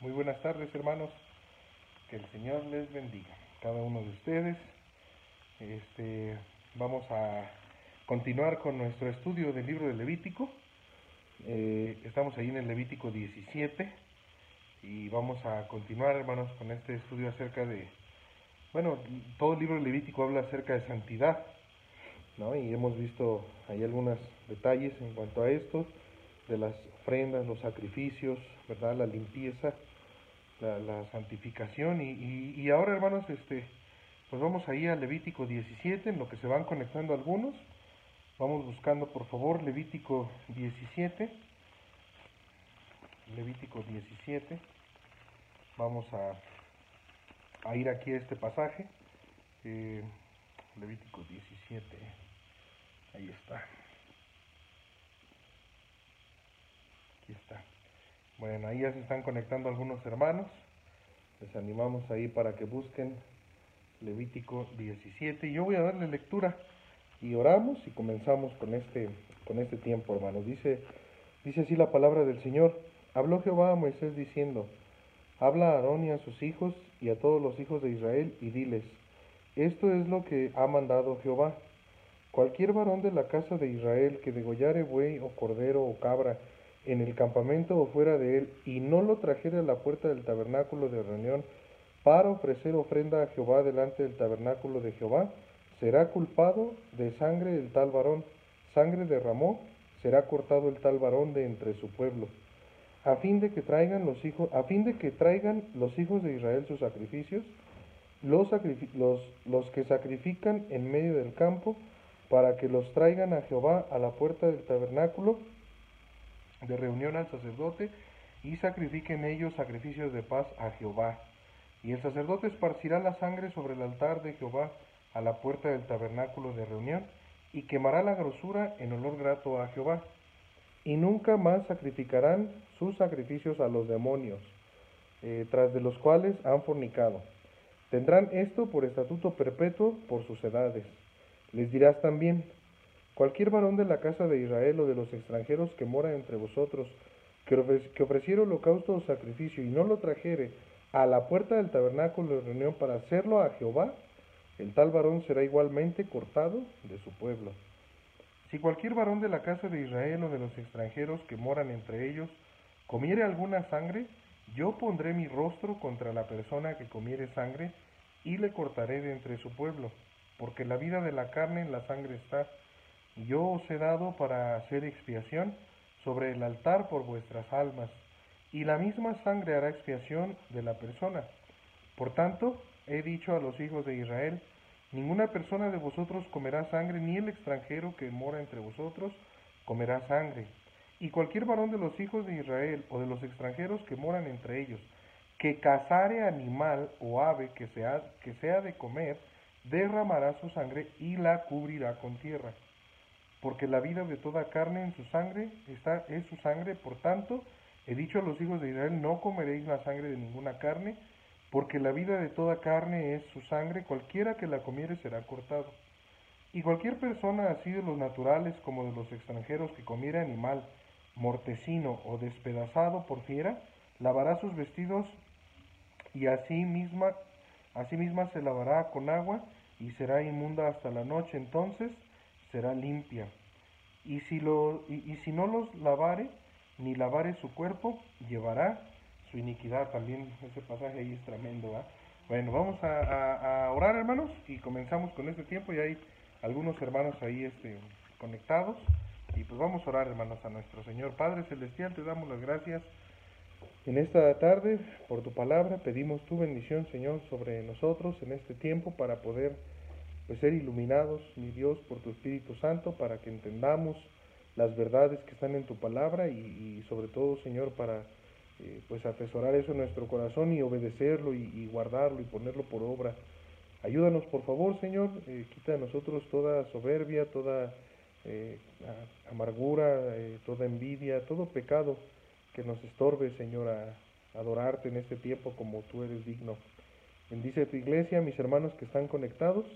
Muy buenas tardes, hermanos. Que el Señor les bendiga. Cada uno de ustedes. Este, vamos a continuar con nuestro estudio del libro de Levítico. Eh, estamos ahí en el Levítico 17 y vamos a continuar, hermanos, con este estudio acerca de, bueno, todo el libro de Levítico habla acerca de santidad, ¿no? Y hemos visto ahí algunos detalles en cuanto a esto, de las ofrendas, los sacrificios, ¿verdad? La limpieza, la, santificación. Y, ahora, hermanos, este, pues vamos ahí a Levítico 17, en lo que se van conectando algunos. Vamos buscando, por favor, Levítico 17. Levítico 17. Vamos a, a ir aquí a este pasaje. Eh, Levítico 17. Ahí está. Aquí está. Bueno, ahí ya se están conectando algunos hermanos. Les animamos ahí para que busquen Levítico 17. Y yo voy a darle lectura y oramos y comenzamos con este, con este tiempo, hermanos. Dice, dice así la palabra del Señor. Habló Jehová a Moisés diciendo, habla a Aarón y a sus hijos y a todos los hijos de Israel y diles, esto es lo que ha mandado Jehová. Cualquier varón de la casa de Israel que degollare buey o cordero o cabra en el campamento o fuera de él y no lo trajere a la puerta del tabernáculo de reunión para ofrecer ofrenda a Jehová delante del tabernáculo de Jehová, será culpado de sangre el tal varón, sangre derramó, será cortado el tal varón de entre su pueblo, a fin de que traigan los hijos, a fin de que traigan los hijos de Israel sus sacrificios, los, los, los que sacrifican en medio del campo, para que los traigan a Jehová a la puerta del tabernáculo de reunión al sacerdote, y sacrifiquen ellos sacrificios de paz a Jehová. Y el sacerdote esparcirá la sangre sobre el altar de Jehová, a la puerta del tabernáculo de reunión y quemará la grosura en olor grato a Jehová. Y nunca más sacrificarán sus sacrificios a los demonios, eh, tras de los cuales han fornicado. Tendrán esto por estatuto perpetuo por sus edades. Les dirás también, cualquier varón de la casa de Israel o de los extranjeros que mora entre vosotros, que, que ofreciera holocausto o sacrificio y no lo trajere a la puerta del tabernáculo de reunión para hacerlo a Jehová, el tal varón será igualmente cortado de su pueblo. Si cualquier varón de la casa de Israel o de los extranjeros que moran entre ellos comiere alguna sangre, yo pondré mi rostro contra la persona que comiere sangre y le cortaré de entre su pueblo, porque la vida de la carne en la sangre está, yo os he dado para hacer expiación sobre el altar por vuestras almas, y la misma sangre hará expiación de la persona. Por tanto, he dicho a los hijos de Israel, ninguna persona de vosotros comerá sangre, ni el extranjero que mora entre vosotros comerá sangre. Y cualquier varón de los hijos de Israel o de los extranjeros que moran entre ellos, que cazare animal o ave que sea, que sea de comer, derramará su sangre y la cubrirá con tierra. Porque la vida de toda carne en su sangre está, es su sangre, por tanto, he dicho a los hijos de Israel, no comeréis la sangre de ninguna carne, porque la vida de toda carne es su sangre, cualquiera que la comiere será cortado. Y cualquier persona, así de los naturales como de los extranjeros, que comiere animal mortecino o despedazado por fiera, lavará sus vestidos y así misma, así misma se lavará con agua y será inmunda hasta la noche, entonces será limpia. Y si, lo, y si no los lavare, ni lavare su cuerpo, llevará su iniquidad. También ese pasaje ahí es tremendo. Bueno, vamos a, orar, hermanos, y comenzamos con este tiempo. Y hay algunos hermanos ahí este, conectados. Y pues vamos a orar, hermanos, a nuestro Señor Padre Celestial. Te damos las gracias en esta tarde por tu palabra. Pedimos tu bendición, Señor, sobre nosotros en este tiempo para poder pues, ser iluminados, mi Dios, por tu Espíritu Santo, para que entendamos las verdades que están en tu palabra y, sobre todo, Señor, para eh, pues atesorar eso en nuestro corazón y obedecerlo y, guardarlo y ponerlo por obra. Ayúdanos por favor, Señor, eh, quita de nosotros toda soberbia, toda eh, amargura, toda envidia, todo pecado que nos estorbe, Señor, a, adorarte en este tiempo como tú eres digno. Bendice tu iglesia, mis hermanos que están conectados.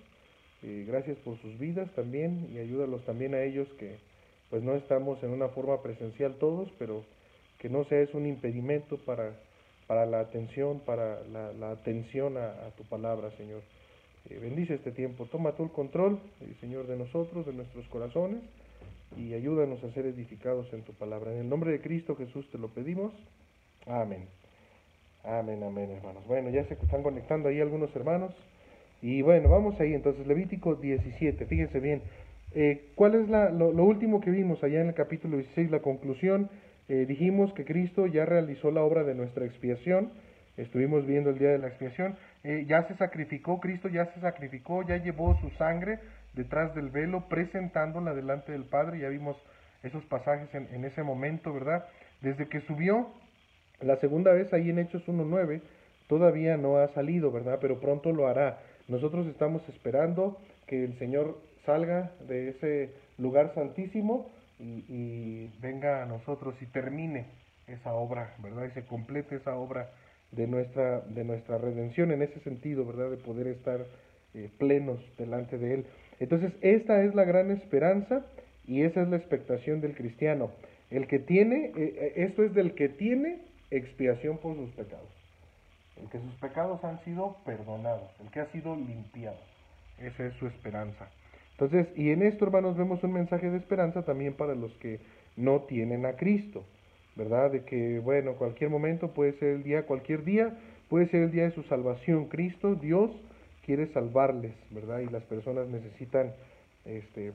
Gracias por sus vidas también y ayúdalos también a ellos que pues no estamos en una forma presencial todos, pero que no sea es un impedimento para para la atención, para la, atención a, tu palabra, Señor. Eh, bendice este tiempo, toma tú el control, eh, Señor, de nosotros, de nuestros corazones, y ayúdanos a ser edificados en tu palabra. En el nombre de Cristo Jesús te lo pedimos. Amén. Amén, amén, hermanos. Bueno, ya se están conectando ahí algunos hermanos. Y bueno, vamos ahí entonces, Levítico 17, fíjense bien. Eh, ¿Cuál es la, lo, último que vimos allá en el capítulo 16, la conclusión? Eh, dijimos que Cristo ya realizó la obra de nuestra expiación, estuvimos viendo el día de la expiación, eh, ya se sacrificó, Cristo ya se sacrificó, ya llevó su sangre detrás del velo, presentándola delante del Padre, ya vimos esos pasajes en, en ese momento, ¿verdad? Desde que subió la segunda vez ahí en Hechos 1.9, todavía no ha salido, ¿verdad? Pero pronto lo hará. Nosotros estamos esperando que el Señor salga de ese lugar santísimo y, venga a nosotros y termine esa obra, ¿verdad? Y se complete esa obra de nuestra, de nuestra redención en ese sentido, ¿verdad? De poder estar eh, plenos delante de Él. Entonces, esta es la gran esperanza y esa es la expectación del cristiano. El que tiene, eh, eh, esto es del que tiene expiación por sus pecados. El que sus pecados han sido perdonados, el que ha sido limpiado. Esa es su esperanza. Entonces, y en esto, hermanos, vemos un mensaje de esperanza también para los que no tienen a Cristo, ¿verdad? De que, bueno, cualquier momento puede ser el día, cualquier día puede ser el día de su salvación. Cristo, Dios, quiere salvarles, ¿verdad? Y las personas necesitan, este,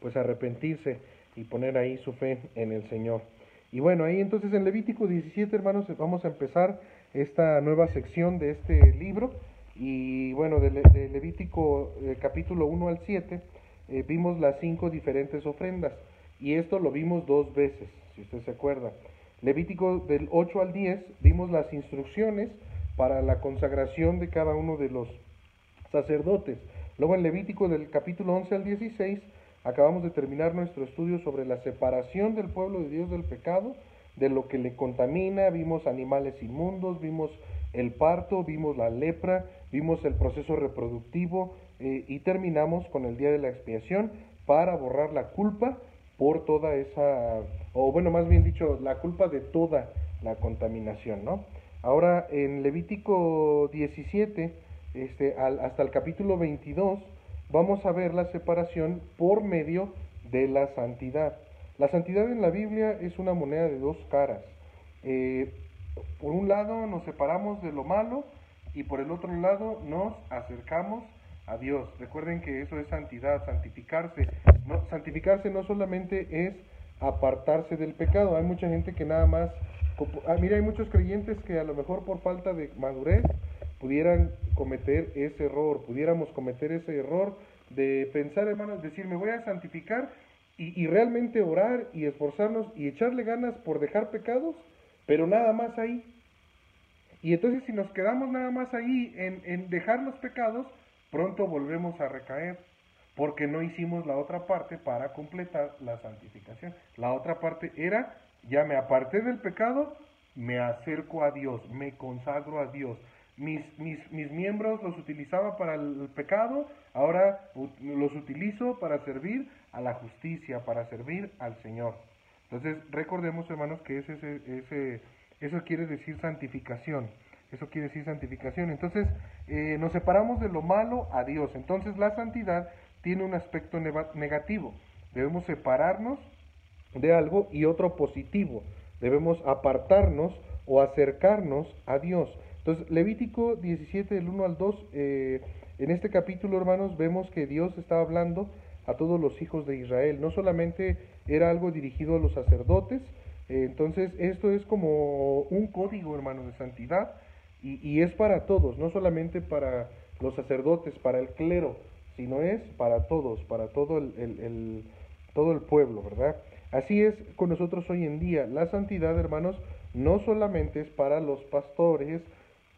pues arrepentirse y poner ahí su fe en el Señor. Y bueno, ahí entonces en Levítico 17, hermanos, vamos a empezar esta nueva sección de este libro. Y bueno, de, Levítico eh, capítulo 1 al 7 eh, vimos las cinco diferentes ofrendas. Y esto lo vimos dos veces, si usted se acuerda. Levítico del 8 al 10 vimos las instrucciones para la consagración de cada uno de los sacerdotes. Luego en Levítico del capítulo 11 al 16 acabamos de terminar nuestro estudio sobre la separación del pueblo de Dios del pecado, de lo que le contamina, vimos animales inmundos, vimos el parto, vimos la lepra, vimos el proceso reproductivo eh, y terminamos con el día de la expiación para borrar la culpa por toda esa, o bueno, más bien dicho, la culpa de toda la contaminación, ¿no? Ahora en Levítico 17, este, hasta el capítulo 22, vamos a ver la separación por medio de la santidad. La santidad en la Biblia es una moneda de dos caras. Eh, por un lado nos separamos de lo malo y por el otro lado nos acercamos a Dios. Recuerden que eso es santidad, santificarse. No, santificarse no solamente es apartarse del pecado. Hay mucha gente que nada más... Ah, mira, hay muchos creyentes que a lo mejor por falta de madurez pudieran cometer ese error, pudiéramos cometer ese error de pensar, hermanos, decir, me voy a santificar y, realmente orar y esforzarnos y echarle ganas por dejar pecados, pero nada más ahí. Y entonces si nos quedamos nada más ahí en, en dejar los pecados, pronto volvemos a recaer, porque no hicimos la otra parte para completar la santificación. La otra parte era, ya me aparté del pecado, me acerco a Dios, me consagro a Dios mis, mis, mis miembros los utilizaba para el pecado, ahora los utilizo para servir a la justicia, para servir al Señor. Entonces, recordemos, hermanos, que ese, ese, eso quiere decir santificación. Eso quiere decir santificación. Entonces, eh, nos separamos de lo malo a Dios. Entonces, la santidad tiene un aspecto negativo. Debemos separarnos de algo y otro positivo. Debemos apartarnos o acercarnos a Dios. Entonces, Levítico 17, del 1 al 2, eh, en este capítulo, hermanos, vemos que Dios estaba hablando a todos los hijos de Israel. No solamente era algo dirigido a los sacerdotes, eh, entonces esto es como un código, hermanos, de santidad y, es para todos, no solamente para los sacerdotes, para el clero, sino es para todos, para todo el, todo el pueblo, ¿verdad? Así es con nosotros hoy en día. La santidad, hermanos, no solamente es para los pastores,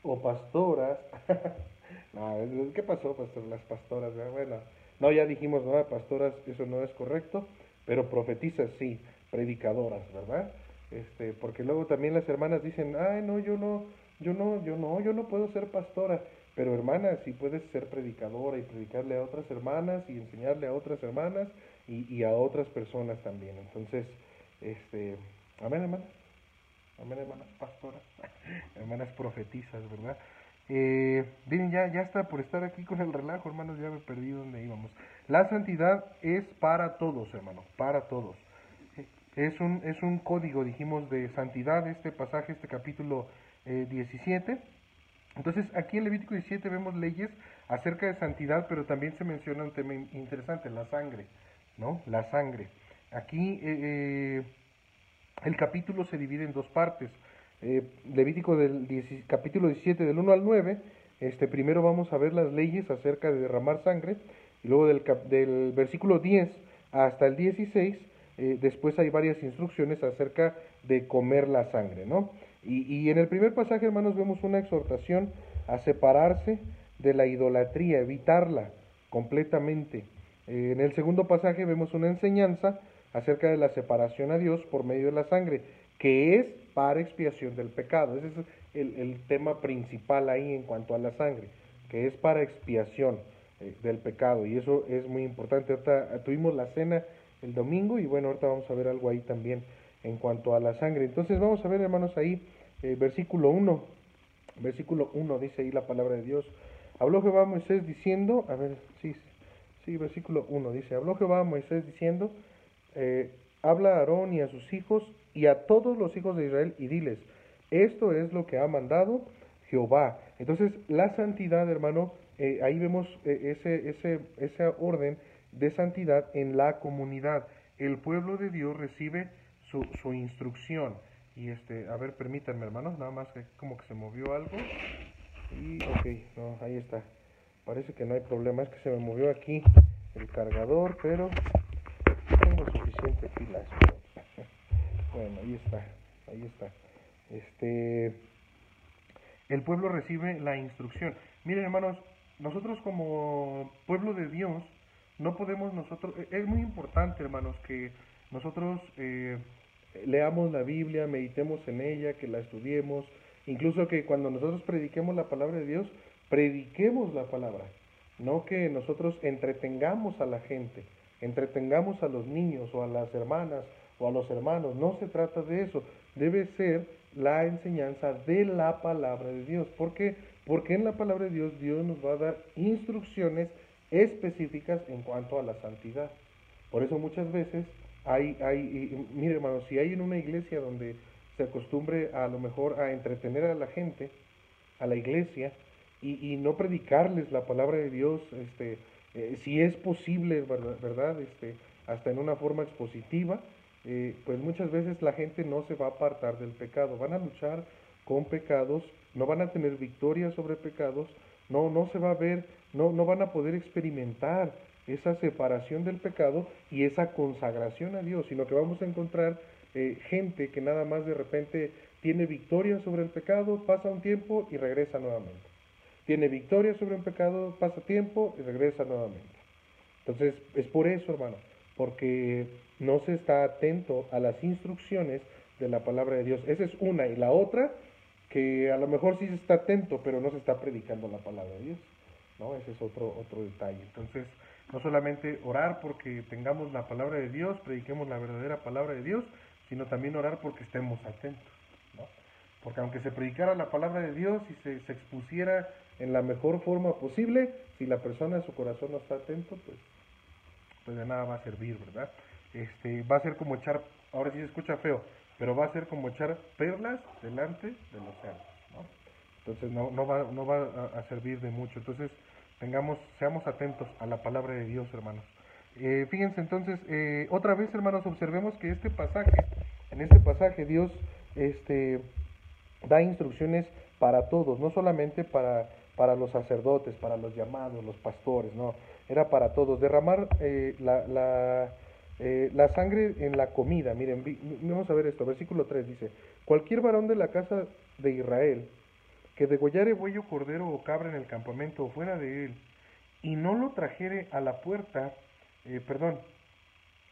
o pastoras. ¿Qué pasó, pastor? Las pastoras, bueno, no, ya dijimos, no, pastoras, eso no es correcto, pero profetizas sí, predicadoras, ¿verdad? Este, porque luego también las hermanas dicen, ay, no, yo no, yo no, yo no, yo no puedo ser pastora, pero hermana, sí puedes ser predicadora y predicarle a otras hermanas y enseñarle a otras hermanas y, y a otras personas también. Entonces, este, amén, hermana. Hermanas pastoras, hermanas profetizas, ¿verdad? Eh, bien, ya, ya está por estar aquí con el relajo, hermanos, ya me perdí donde íbamos. La santidad es para todos, hermano, para todos. Es un, es un código, dijimos, de santidad, este pasaje, este capítulo 17. Eh, Entonces, aquí en Levítico 17 vemos leyes acerca de santidad, pero también se menciona un tema interesante, la sangre, ¿no? La sangre. Aquí eh, eh, el capítulo se divide en dos partes. Levítico del capítulo 17 del 1 al 9, este, primero vamos a ver las leyes acerca de derramar sangre, y luego del, del versículo 10 hasta el 16 eh, después hay varias instrucciones acerca de comer la sangre, ¿no? Y, en el primer pasaje, hermanos, vemos una exhortación a separarse de la idolatría, evitarla completamente. Eh, en el segundo pasaje vemos una enseñanza acerca de la separación a Dios por medio de la sangre, que es para expiación del pecado. Ese es el, el tema principal ahí en cuanto a la sangre, que es para expiación eh, del pecado. Y eso es muy importante. Ahorita tuvimos la cena el domingo y bueno, ahorita vamos a ver algo ahí también en cuanto a la sangre. Entonces vamos a ver, hermanos, ahí eh, versículo 1. Versículo 1 dice ahí la palabra de Dios. Habló Jehová a Moisés diciendo, a ver, sí, sí, versículo 1 dice, habló Jehová a Moisés diciendo, eh, habla a Aarón y a sus hijos y a todos los hijos de Israel y diles, esto es lo que ha mandado Jehová. Entonces, la santidad, hermano, eh, ahí vemos ese, ese, ese orden de santidad en la comunidad. El pueblo de Dios recibe su, su instrucción. Y este, a ver, permítanme hermanos, nada más que como que se movió algo. Y ok, no, ahí está. Parece que no hay problema, es que se me movió aquí el cargador, pero Bueno, ahí está, ahí está. Este, el pueblo recibe la instrucción. Miren hermanos, nosotros como pueblo de Dios no podemos nosotros, e, es muy importante hermanos que nosotros eh, leamos la Biblia, meditemos en ella, que la estudiemos, incluso que cuando nosotros prediquemos la palabra de Dios, prediquemos la palabra, no que nosotros entretengamos a la gente, entretengamos a los niños o a las hermanas o a los hermanos, no se trata de eso, debe ser la enseñanza de la palabra de Dios. ¿Por qué? Porque en la palabra de Dios Dios nos va a dar instrucciones específicas en cuanto a la santidad. Por eso muchas veces hay, hay mire hermano, si hay en una iglesia donde se acostumbre a lo mejor a entretener a la gente, a la iglesia, y, no predicarles la palabra de Dios, este, eh, si es posible, ¿verdad? Este, hasta en una forma expositiva, eh, pues muchas veces la gente no se va a apartar del pecado, van a luchar con pecados, no van a tener victoria sobre pecados, no, no se va a ver, no, no van a poder experimentar esa separación del pecado y esa consagración a Dios, sino que vamos a encontrar eh, gente que nada más de repente tiene victoria sobre el pecado, pasa un tiempo y regresa nuevamente. Tiene victoria sobre el pecado, pasa tiempo y regresa nuevamente. Entonces, es por eso, hermano, porque no se está atento a las instrucciones de la palabra de Dios. Esa es una. Y la otra que a lo mejor sí se está atento, pero no se está predicando la palabra de Dios. ¿no? Ese es otro, otro detalle. Entonces, no solamente orar porque tengamos la palabra de Dios, prediquemos la verdadera palabra de Dios, sino también orar porque estemos atentos. Porque aunque se predicara la palabra de Dios y se, se expusiera en la mejor forma posible, si la persona en su corazón no está atento, pues, pues de nada va a servir, ¿verdad? Este, va a ser como echar, ahora sí se escucha feo, pero va a ser como echar perlas delante de los cerdos, ¿no? Entonces no, no va, no va a, servir de mucho. Entonces tengamos, seamos atentos a la palabra de Dios, hermanos. Eh, fíjense entonces, eh, otra vez, hermanos, observemos que este pasaje, en este pasaje Dios este, da instrucciones para todos, no solamente para, para los sacerdotes, para los llamados, los pastores, no, era para todos. Derramar eh, la, la eh, la sangre en la comida, miren, vamos a ver esto, versículo 3 dice, cualquier varón de la casa de Israel que degollare buey cordero o cabra en el campamento o fuera de él, y no lo trajere a la puerta, eh, perdón,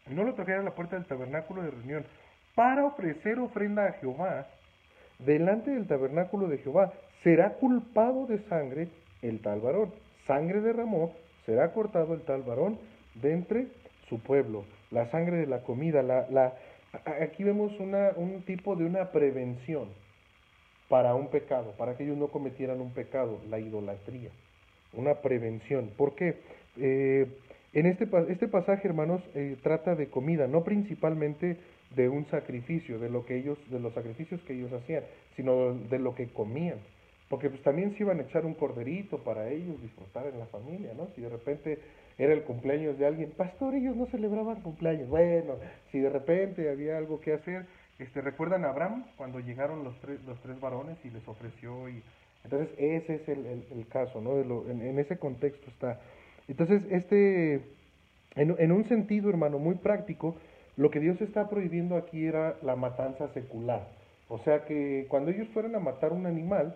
no lo trajere a la puerta del tabernáculo de reunión, para ofrecer ofrenda a Jehová, delante del tabernáculo de Jehová, será culpado de sangre el tal varón. Sangre derramó, será cortado el tal varón de entre su pueblo la sangre de la comida, la, la, Aquí vemos una, un tipo de una prevención para un pecado, para que ellos no cometieran un pecado, la idolatría. Una prevención. ¿Por qué? Eh, en este, este pasaje, hermanos, eh, trata de comida, no principalmente de un sacrificio, de lo que ellos, de los sacrificios que ellos hacían, sino de lo que comían. Porque pues también se iban a echar un corderito para ellos disfrutar en la familia, ¿no? Si de repente era el cumpleaños de alguien, pastor, ellos no celebraban cumpleaños. Bueno, si de repente había algo que hacer, este, ¿recuerdan a Abraham cuando llegaron los tres, los tres varones y les ofreció? y Entonces ese es el, el, caso, ¿no? De lo, en, en, ese contexto está. Entonces, este, en, en un sentido, hermano, muy práctico, lo que Dios está prohibiendo aquí era la matanza secular. O sea que cuando ellos fueran a matar un animal,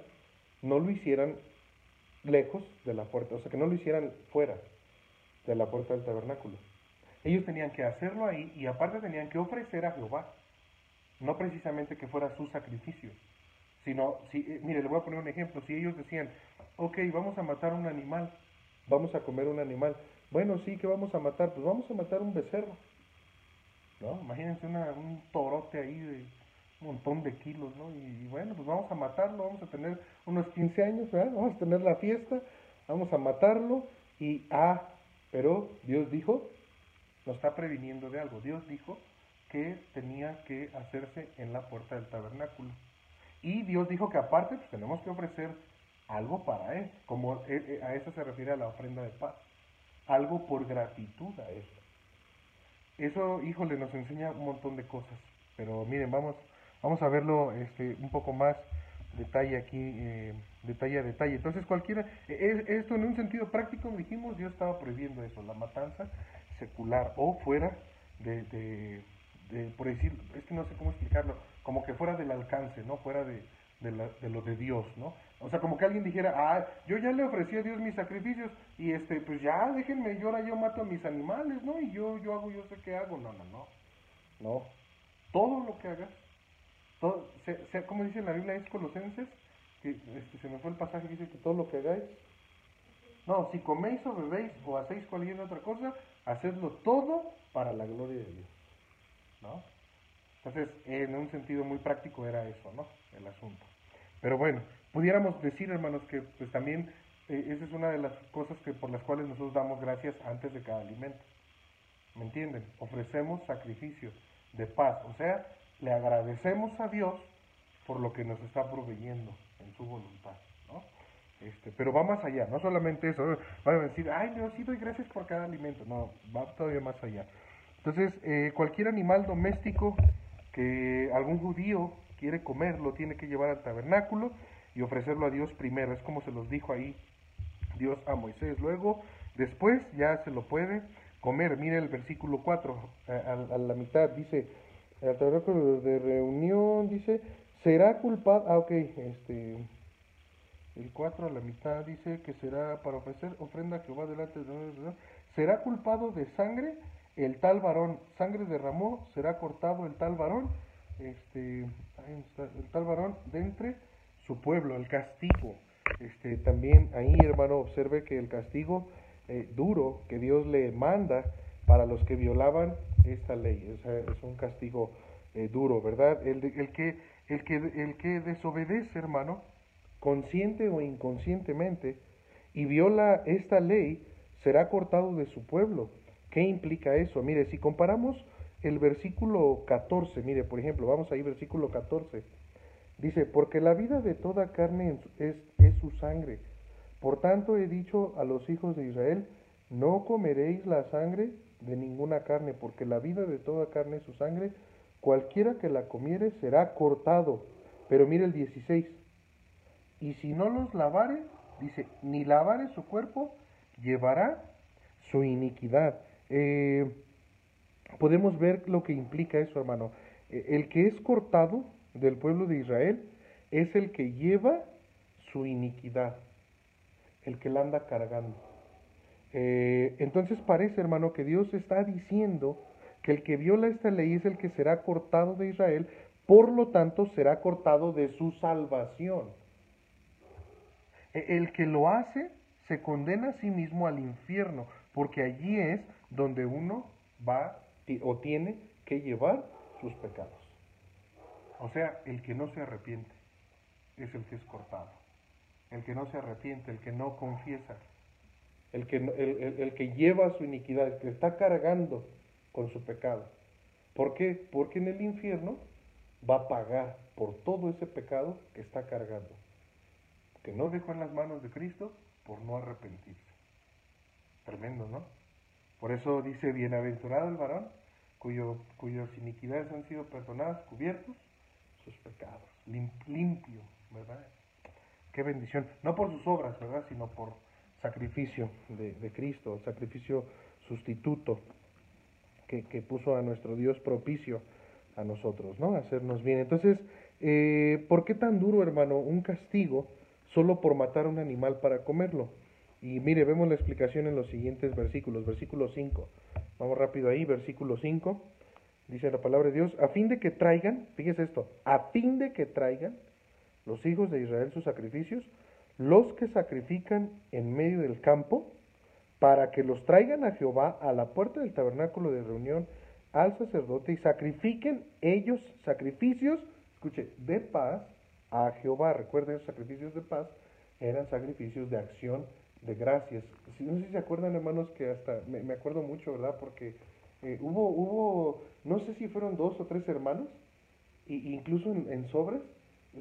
no lo hicieran lejos de la puerta, o sea, que no lo hicieran fuera de la puerta del tabernáculo. Ellos tenían que hacerlo ahí y aparte tenían que ofrecer a Jehová. No precisamente que fuera su sacrificio, sino, si, eh, mire, le voy a poner un ejemplo. Si ellos decían, ok, vamos a matar un animal, vamos a comer un animal. Bueno, sí, que vamos a matar? Pues vamos a matar un becerro. Imagínense un torote ahí de montón de kilos, ¿no? Y, bueno, pues vamos a matarlo, vamos a tener unos 15 años, ¿verdad? Vamos a tener la fiesta, vamos a matarlo y, ah, pero Dios dijo, nos está previniendo de algo, Dios dijo que tenía que hacerse en la puerta del tabernáculo. Y Dios dijo que aparte pues, tenemos que ofrecer algo para Él, como e, e, a eso se refiere a la ofrenda de paz, algo por gratitud a Él. Eso, híjole, nos enseña un montón de cosas, pero miren, vamos Vamos a verlo este, un poco más detalle aquí, eh, detalle a detalle. Entonces, cualquiera, e, esto en un sentido práctico, dijimos, Dios estaba prohibiendo eso, la matanza secular o fuera de, de, por decir, es que no sé cómo explicarlo, como que fuera del alcance, ¿no? Fuera de, de lo de Dios, ¿no? O sea, como que alguien dijera, ah, yo ya le ofrecí a Dios mis sacrificios y este, pues ya déjenme, yo ahora yo mato a mis animales, ¿no? Y yo, yo hago, yo sé qué hago. No, no, no. No. Todo lo que hagas todo, como dice la Biblia, es Colosenses, que este, se me fue el pasaje que dice que todo lo que hagáis, no, si coméis o bebéis o hacéis cualquier otra cosa, hacedlo todo para la gloria de Dios. ¿No? Entonces, en un sentido muy práctico era eso, ¿no? El asunto. Pero bueno, pudiéramos decir, hermanos, que pues también eh, esa es una de las cosas que por las cuales nosotros damos gracias antes de cada alimento. ¿Me entienden? Ofrecemos sacrificios de paz, o sea, le agradecemos a Dios por lo que nos está proveyendo en su voluntad, ¿no? Este, pero va más allá, no solamente eso, van a decir, ay Dios, sí doy gracias por cada alimento, no, va todavía más allá. Entonces, eh, cualquier animal doméstico que algún judío quiere comer, lo tiene que llevar al tabernáculo y ofrecerlo a Dios primero, es como se los dijo ahí Dios a Moisés. Luego, después ya se lo puede comer. Mire el versículo 4, a la mitad, dice, el tabernáculo de reunión dice, será culpado, ah, ok, este, el 4 a la mitad dice que será para ofrecer ofrenda que va delante de será culpado de sangre el tal varón, sangre derramó, será cortado el tal varón, este, el tal varón de entre su pueblo, el castigo. Este, también ahí, hermano, observe que el castigo eh, duro que Dios le manda para los que violaban esta ley. es un castigo eh, duro, ¿verdad? El, el, que, el, que, el que desobedece, hermano, consciente o inconscientemente, y viola esta ley, será cortado de su pueblo. ¿Qué implica eso? Mire, si comparamos el versículo 14, mire, por ejemplo, vamos ahí, versículo 14. Dice, porque la vida de toda carne es, su sangre. Por tanto he dicho a los hijos de Israel, no comeréis la sangre de ninguna carne, porque la vida de toda carne es su sangre, cualquiera que la comiere será cortado. Pero mire el 16, y si no los lavare, dice, ni lavare su cuerpo, llevará su iniquidad. Eh, podemos ver lo que implica eso, hermano. Eh, el que es cortado del pueblo de Israel es el que lleva su iniquidad, el que la anda cargando. Eh, entonces parece, hermano, que Dios está diciendo que el que viola esta ley es el que será cortado de Israel, por lo tanto será cortado de su salvación. E, el que lo hace se condena a sí mismo al infierno, porque allí es donde uno va o tiene que llevar sus pecados. O sea, el que no se arrepiente es el que es cortado. El que no se arrepiente, el que no confiesa, el que, el, que lleva su iniquidad, el que está cargando con su pecado. ¿Por qué? Porque en el infierno va a pagar por todo ese pecado que está cargando, que no dejó en las manos de Cristo por no arrepentirse. Tremendo, ¿no? Por eso dice, bienaventurado el varón cuyo, cuyas iniquidades han sido perdonadas, cubiertos sus pecados, limpio, ¿verdad? Qué bendición, no por sus obras, ¿verdad? Sino por sacrificio de, Cristo, sacrificio sustituto que, que, puso a nuestro Dios propicio a nosotros, ¿no? Hacernos bien. Entonces, eh, ¿por qué tan duro, hermano, un castigo solo por matar a un animal para comerlo? Y mire, vemos la explicación en los siguientes versículos. Versículo 5. Vamos rápido ahí, versículo 5. Dice la palabra de Dios, a fin de que traigan, fíjese esto, a fin de que traigan los hijos de Israel sus sacrificios, los que sacrifican en medio del campo, para que los traigan a Jehová a la puerta del tabernáculo de reunión al sacerdote y sacrifiquen ellos sacrificios, escuche, de paz a Jehová. Recuerden, los sacrificios de paz eran sacrificios de acción de gracias. No sé si se acuerdan, hermanos, que hasta me, acuerdo mucho, ¿verdad? Porque eh, hubo, hubo, no sé si fueron dos o tres hermanos, y incluso en, sobres,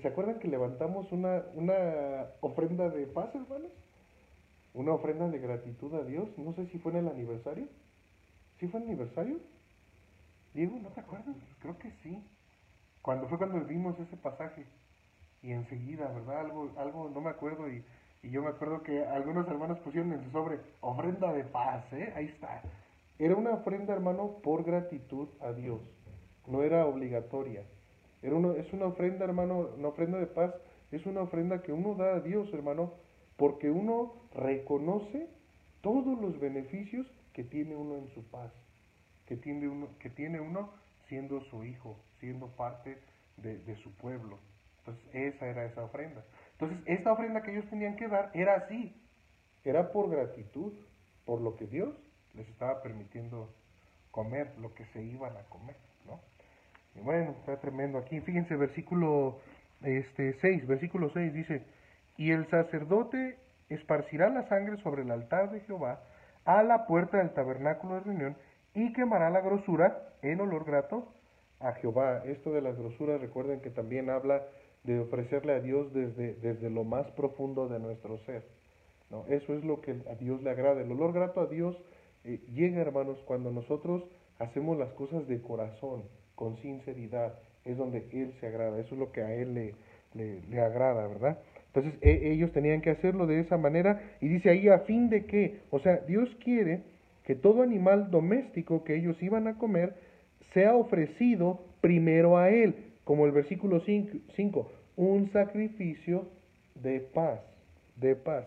¿se acuerdan que levantamos una, una ofrenda de paz, hermanos? Una ofrenda de gratitud a Dios. No sé si fue en el aniversario. ¿Sí fue el aniversario? Diego, ¿no te acuerdas? Creo que sí. Cuando fue cuando vimos ese pasaje. Y enseguida, ¿verdad? Algo, algo, no me acuerdo y y yo me acuerdo que algunos hermanos pusieron en su sobre ofrenda de paz, ¿eh? Ahí está. Era una ofrenda, hermano, por gratitud a Dios. No era obligatoria. Era es una ofrenda, hermano, una ofrenda de paz. Es una ofrenda que uno da a Dios, hermano, porque uno reconoce todos los beneficios que tiene uno en su paz, que tiene uno, que tiene uno siendo su hijo, siendo parte de, de su pueblo. Entonces, esa era esa ofrenda. Entonces, esta ofrenda que ellos tenían que dar era así, era por gratitud, por lo que Dios les estaba permitiendo comer, lo que se iban a comer, ¿no? Y bueno, está tremendo aquí. Fíjense, versículo este, 6, versículo 6 dice, y el sacerdote esparcirá la sangre sobre el altar de Jehová a la puerta del tabernáculo de reunión y quemará la grosura en olor grato a Jehová. Esto de las grosuras, recuerden que también habla de ofrecerle a Dios desde, desde lo más profundo de nuestro ser. ¿no? Eso es lo que a Dios le agrada. El olor grato a Dios eh, llega, hermanos, cuando nosotros hacemos las cosas de corazón, con sinceridad. Es donde Él se agrada. Eso es lo que a Él le, le, agrada, ¿verdad? Entonces e, ellos tenían que hacerlo de esa manera y dice ahí a fin de que, o sea, Dios quiere que todo animal doméstico que ellos iban a comer sea ofrecido primero a Él como el versículo 5, un sacrificio de paz, de paz.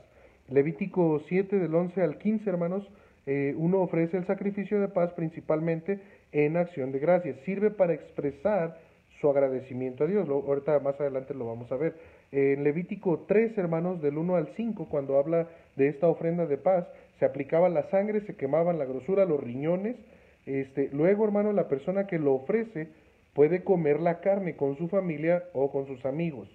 Levítico 7 del 11 al 15, hermanos, eh, uno ofrece el sacrificio de paz principalmente en acción de gracias. Sirve para expresar su agradecimiento a Dios. Lo, ahorita más adelante lo vamos a ver. En Levítico 3, hermanos, del 1 al 5, cuando habla de esta ofrenda de paz, se aplicaba la sangre, se quemaban la grosura, los riñones. Este, luego, hermano, la persona que lo ofrece puede comer la carne con su familia o con sus amigos.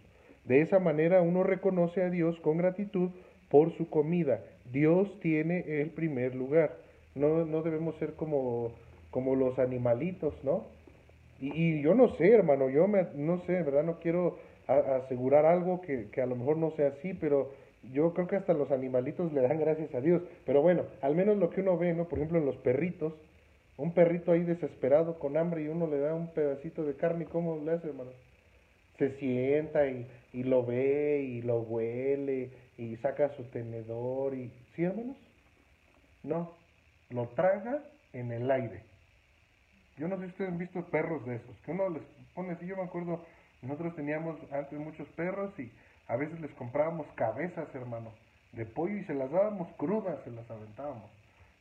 De esa manera uno reconoce a Dios con gratitud por su comida. Dios tiene el primer lugar. No, no debemos ser como, como los animalitos, ¿no? Y, yo no sé, hermano, yo me, no sé, ¿verdad? No quiero asegurar algo que, que a lo mejor no sea así, pero yo creo que hasta los animalitos le dan gracias a Dios. Pero bueno, al menos lo que uno ve, ¿no? Por ejemplo, en los perritos, un perrito ahí desesperado con hambre y uno le da un pedacito de carne, ¿cómo le hace, hermano? Se sienta y, y lo ve y lo huele y saca su tenedor y... ¿Sí? No, lo traga en el aire. Yo no sé si ustedes han visto perros de esos, que uno les pone así, yo me acuerdo, nosotros teníamos antes muchos perros y a veces les comprábamos cabezas, hermano, de pollo y se las dábamos crudas, se las aventábamos.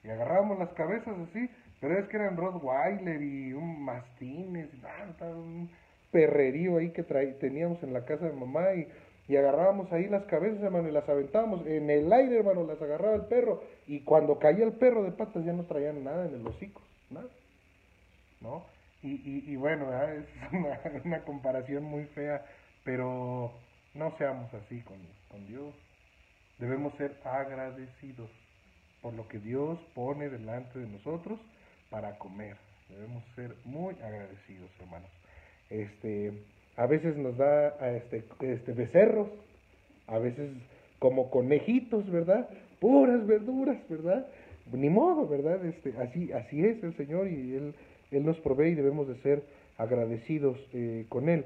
Y agarrábamos las cabezas así pero es que eran Rottweiler y un Mastines, un perrerío ahí que teníamos en la casa de mamá y, y agarrábamos ahí las cabezas, hermano, y las aventábamos en el aire, hermano, las agarraba el perro y cuando caía el perro de patas ya no traían nada en el hocico, nada, ¿no? Y, bueno, es una, comparación muy fea, pero no seamos así con, con Dios. Debemos ser agradecidos por lo que Dios pone delante de nosotros para comer. Debemos ser muy agradecidos, hermanos. Este, a veces nos da este, este becerros, a veces como conejitos, ¿verdad? Puras verduras, ¿verdad? Ni modo, ¿verdad? Este, así, así es el Señor y Él, Él nos provee y debemos de ser agradecidos eh, con Él.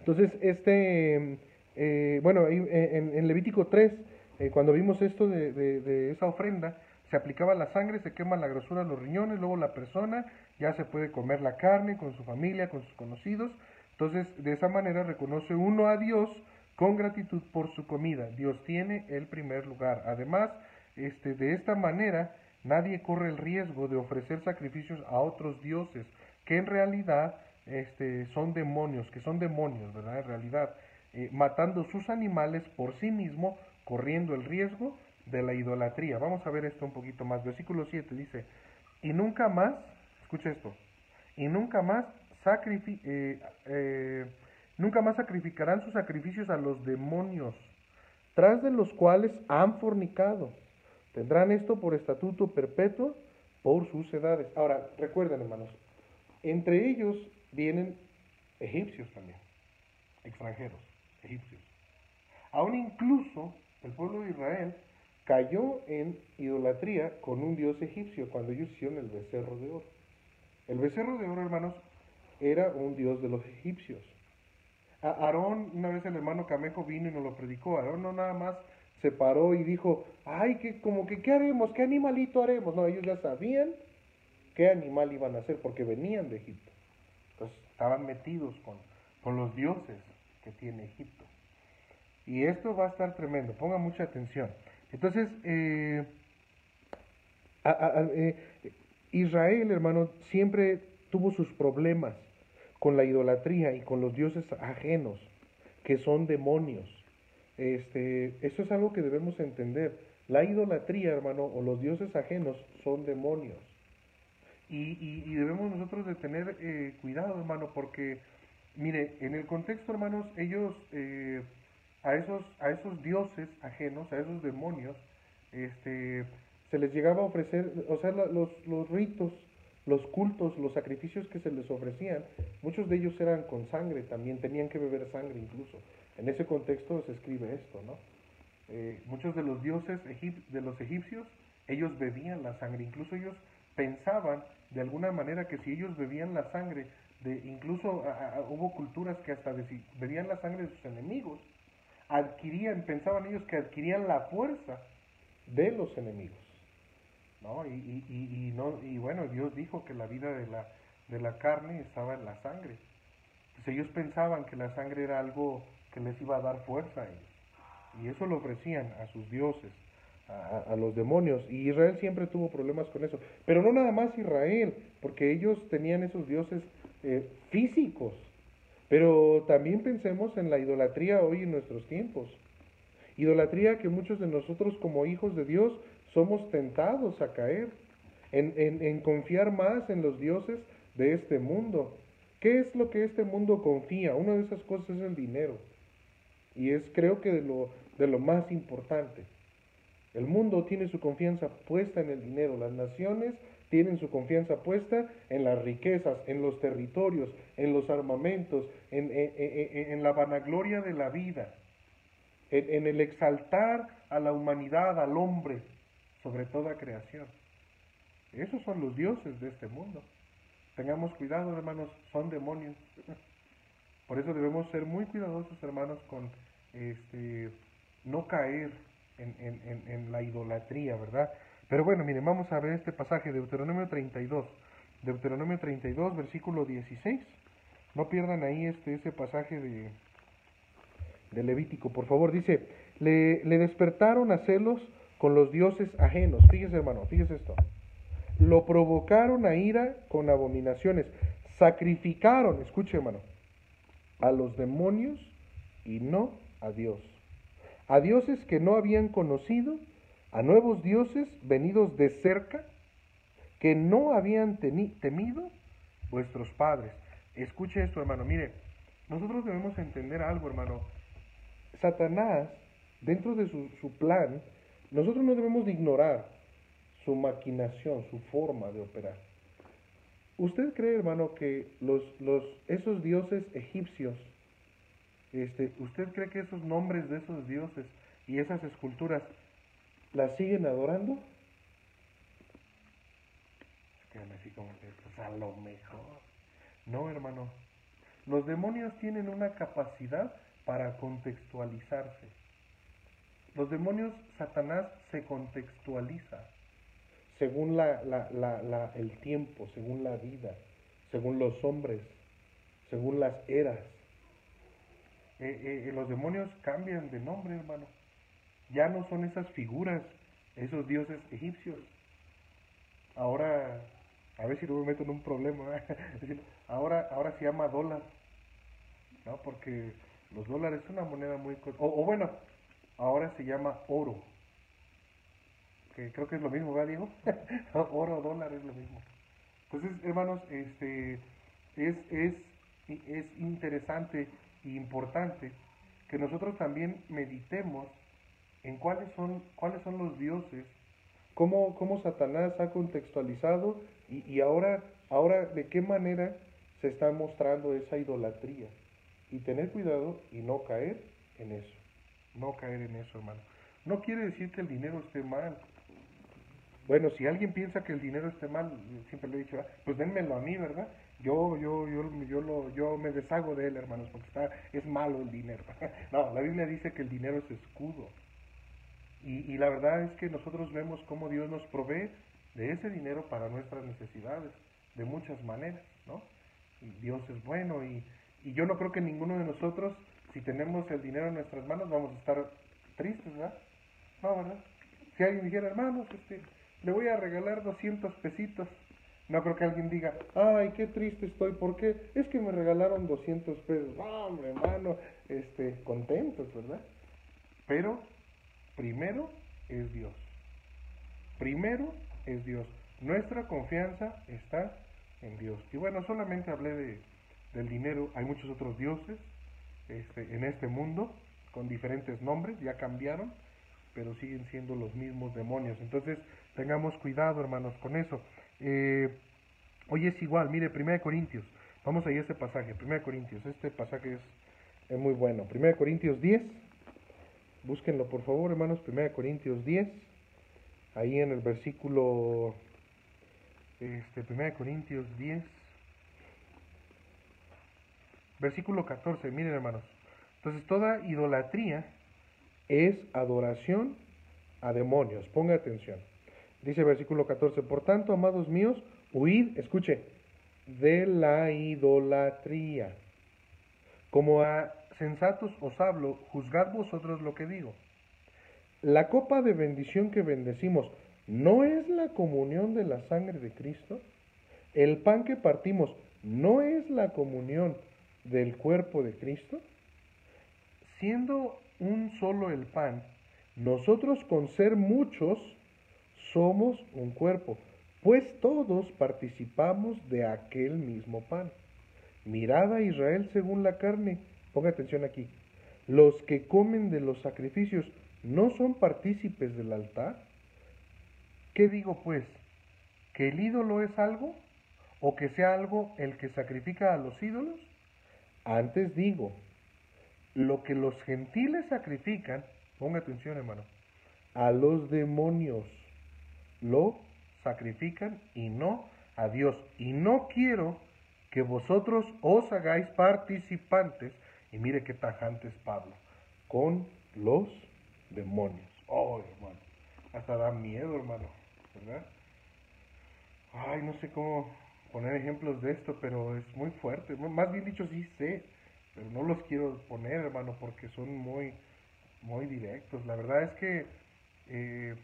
Entonces, este, eh, bueno, en, en, Levítico 3, eh, cuando vimos esto de, de, esa ofrenda, se aplicaba la sangre, se quema la grosura los riñones, luego la persona ya se puede comer la carne con su familia, con sus conocidos. Entonces, de esa manera reconoce uno a Dios con gratitud por su comida. Dios tiene el primer lugar. Además, este, de esta manera, nadie corre el riesgo de ofrecer sacrificios a otros dioses, que en realidad este, son demonios, que son demonios, ¿verdad? En realidad, eh, matando sus animales por sí mismo, corriendo el riesgo de la idolatría. Vamos a ver esto un poquito más. Versículo 7 dice, y nunca más, escucha esto, y nunca más eh, eh, Nunca más sacrificarán sus sacrificios a los demonios, tras de los cuales han fornicado. Tendrán esto por estatuto perpetuo por sus edades. Ahora, recuerden, hermanos, entre ellos vienen egipcios también, extranjeros, egipcios. Aún incluso el pueblo de Israel cayó en idolatría con un dios egipcio cuando ellos hicieron el becerro de oro. El becerro de oro, hermanos, era un dios de los egipcios. Aarón, una vez el hermano Camejo vino y nos lo predicó. Aarón no nada más se paró y dijo, ay, que como que, ¿qué haremos? ¿Qué animalito haremos? No, ellos ya sabían qué animal iban a hacer porque venían de Egipto. Entonces estaban metidos con, con los dioses que tiene Egipto. Y esto va a estar tremendo, ponga mucha atención. Entonces, eh, eh, Israel, hermano, siempre tuvo sus problemas con la idolatría y con los dioses ajenos, que son demonios. Este, eso es algo que debemos entender. La idolatría, hermano, o los dioses ajenos son demonios. Y, debemos nosotros de tener eh, cuidado, hermano, porque, mire, en el contexto, hermanos, ellos, eh, a, esos, a esos dioses ajenos, a esos demonios, este, se les llegaba a ofrecer, o sea, los, los ritos los cultos, los sacrificios que se les ofrecían, muchos de ellos eran con sangre también, tenían que beber sangre incluso. En ese contexto se escribe esto, ¿no? Eh, muchos de los dioses de los egipcios, ellos bebían la sangre, incluso ellos pensaban de alguna manera que si ellos bebían la sangre, de, incluso hubo culturas que hasta bebían la sangre de sus enemigos, adquirían, pensaban ellos que adquirían la fuerza de los enemigos. ¿No? Y, y, y, no, y bueno, Dios dijo que la vida de la, de la carne estaba en la sangre. Pues ellos pensaban que la sangre era algo que les iba a dar fuerza a ellos. Y eso lo ofrecían a sus dioses, a, a, los demonios. Y Israel siempre tuvo problemas con eso. Pero no nada más Israel, porque ellos tenían esos dioses eh, físicos. Pero también pensemos en la idolatría hoy en nuestros tiempos. Idolatría que muchos de nosotros como hijos de Dios somos tentados a caer, en, en, confiar más en los dioses de este mundo. ¿Qué es lo que este mundo confía? Una de esas cosas es el dinero. Y es creo que de lo, de lo más importante. El mundo tiene su confianza puesta en el dinero. Las naciones tienen su confianza puesta en las riquezas, en los territorios, en los armamentos, en, en, en la vanagloria de la vida, en, el exaltar a la humanidad, al hombre, sobre toda creación. Esos son los dioses de este mundo. Tengamos cuidado, hermanos, son demonios. Por eso debemos ser muy cuidadosos, hermanos, con este, no caer en, en, en, la idolatría, ¿verdad? Pero bueno, miren, vamos a ver este pasaje, Deuteronomio 32. Deuteronomio 32, versículo 16. No pierdan ahí este, ese pasaje de, de Levítico, por favor. Dice, le, le despertaron a celos con los dioses ajenos. Fíjese, hermano, fíjese esto. Lo provocaron a ira con abominaciones. Sacrificaron, escuche, hermano, a los demonios y no a Dios. A dioses que no habían conocido, a nuevos dioses venidos de cerca, que no habían temido vuestros padres. Escuche esto, hermano. Mire, nosotros debemos entender algo, hermano. Satanás, dentro de su, su plan, nosotros no debemos de ignorar su maquinación, su forma de operar. ¿Usted cree, hermano, que esos dioses egipcios, este, ¿usted cree que esos nombres de esos dioses y esas esculturas las siguen adorando? como que, a lo mejor. No, hermano. Los demonios tienen una capacidad para contextualizarse. Los demonios, Satanás se contextualiza según la, el tiempo, según la vida, según los hombres, según las eras. Eh, eh, eh, los demonios cambian de nombre, hermano. Ya no son esas figuras, esos dioses egipcios. Ahora, a ver si no me meto en un problema. ahora, ahora se llama dólar, ¿no? Porque los dólares son una moneda muy... O bueno, ahora se llama oro creo que es lo mismo, ¿verdad, Diego? Oro, dólar es lo mismo. Entonces, hermanos, este, es, es, es interesante e importante que nosotros también meditemos en cuáles son, cuáles son los dioses, cómo, cómo Satanás ha contextualizado y, y ahora, ahora de qué manera se está mostrando esa idolatría. Y tener cuidado y no caer en eso. No caer en eso, hermano. No quiere decir que el dinero esté mal. Bueno, si alguien piensa que el dinero esté mal, siempre le he dicho, ah, pues dénmelo a mí, ¿verdad? Yo, yo, yo, yo, lo, yo me deshago de él, hermanos, porque está, es malo el dinero. no, la Biblia dice que el dinero es escudo. Y, y la verdad es que nosotros vemos cómo Dios nos provee de ese dinero para nuestras necesidades, de muchas maneras, ¿no? Dios es bueno y, y yo no creo que ninguno de nosotros, si tenemos el dinero en nuestras manos, vamos a estar tristes, ¿verdad? No, ¿verdad? Si alguien dijera, hermanos, este, le voy a regalar 200 pesitos. No creo que alguien diga, ay, qué triste estoy, ¿por qué? Es que me regalaron 200 pesos. hombre, hermano, este, contentos, ¿verdad? Pero primero es Dios. Primero es Dios. Nuestra confianza está en Dios. Y bueno, solamente hablé de, del dinero. Hay muchos otros dioses este, en este mundo con diferentes nombres, ya cambiaron, pero siguen siendo los mismos demonios. Entonces, Tengamos cuidado, hermanos, con eso. Eh, hoy es igual, mire, 1 Corintios. Vamos a ir a ese pasaje, 1 Corintios. Este pasaje es, es muy bueno. 1 Corintios 10. Búsquenlo, por favor, hermanos. 1 Corintios 10. Ahí en el versículo. Este, 1 Corintios 10. Versículo 14. Miren, hermanos. Entonces, toda idolatría es adoración a demonios. Ponga atención. Dice versículo 14, por tanto, amados míos, huid, escuche, de la idolatría. Como a sensatos os hablo, juzgad vosotros lo que digo. La copa de bendición que bendecimos, ¿no es la comunión de la sangre de Cristo? El pan que partimos, ¿no es la comunión del cuerpo de Cristo? Siendo un solo el pan, nosotros con ser muchos, somos un cuerpo, pues todos participamos de aquel mismo pan. Mirad a Israel según la carne. Ponga atención aquí. Los que comen de los sacrificios no son partícipes del altar. ¿Qué digo pues? ¿Que el ídolo es algo? ¿O que sea algo el que sacrifica a los ídolos? Antes digo, lo que los gentiles sacrifican, ponga atención hermano, a los demonios lo sacrifican y no a Dios. Y no quiero que vosotros os hagáis participantes, y mire qué tajante es Pablo, con los demonios. Oh, hermano, hasta da miedo, hermano, ¿verdad? Ay, no sé cómo poner ejemplos de esto, pero es muy fuerte. Más bien dicho, sí sé, pero no los quiero poner, hermano, porque son muy, muy directos. La verdad es que eh,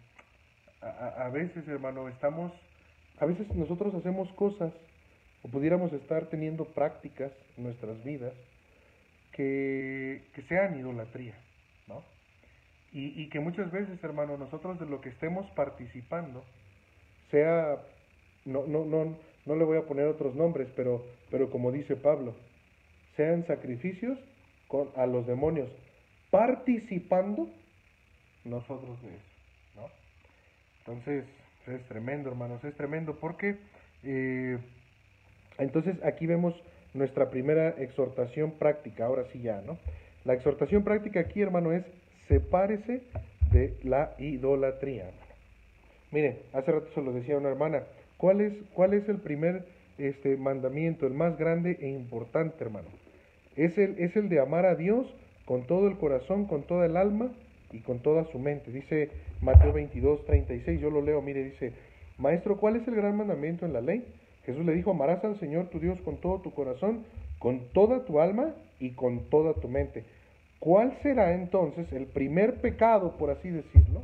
a, veces, hermano, estamos, a veces nosotros hacemos cosas o pudiéramos estar teniendo prácticas en nuestras vidas que, que sean idolatría, ¿no? Y, y, que muchas veces, hermano, nosotros de lo que estemos participando sea, no, no, no, no le voy a poner otros nombres, pero, pero como dice Pablo, sean sacrificios con, a los demonios, participando nosotros de eso. Entonces, es tremendo, hermanos, es tremendo porque eh, entonces aquí vemos nuestra primera exhortación práctica, ahora sí ya, ¿no? La exhortación práctica aquí, hermano, es sepárese de la idolatría, hermano. Miren, hace rato se lo decía una hermana, ¿cuál es, cuál es el primer este, mandamiento, el más grande e importante, hermano? Es el, es el de amar a Dios con todo el corazón, con toda el alma y con toda su mente. Dice Mateo 22, 36, yo lo leo, mire, dice, Maestro, ¿cuál es el gran mandamiento en la ley? Jesús le dijo, amarás al Señor tu Dios con todo tu corazón, con toda tu alma y con toda tu mente. ¿Cuál será entonces el primer pecado, por así decirlo?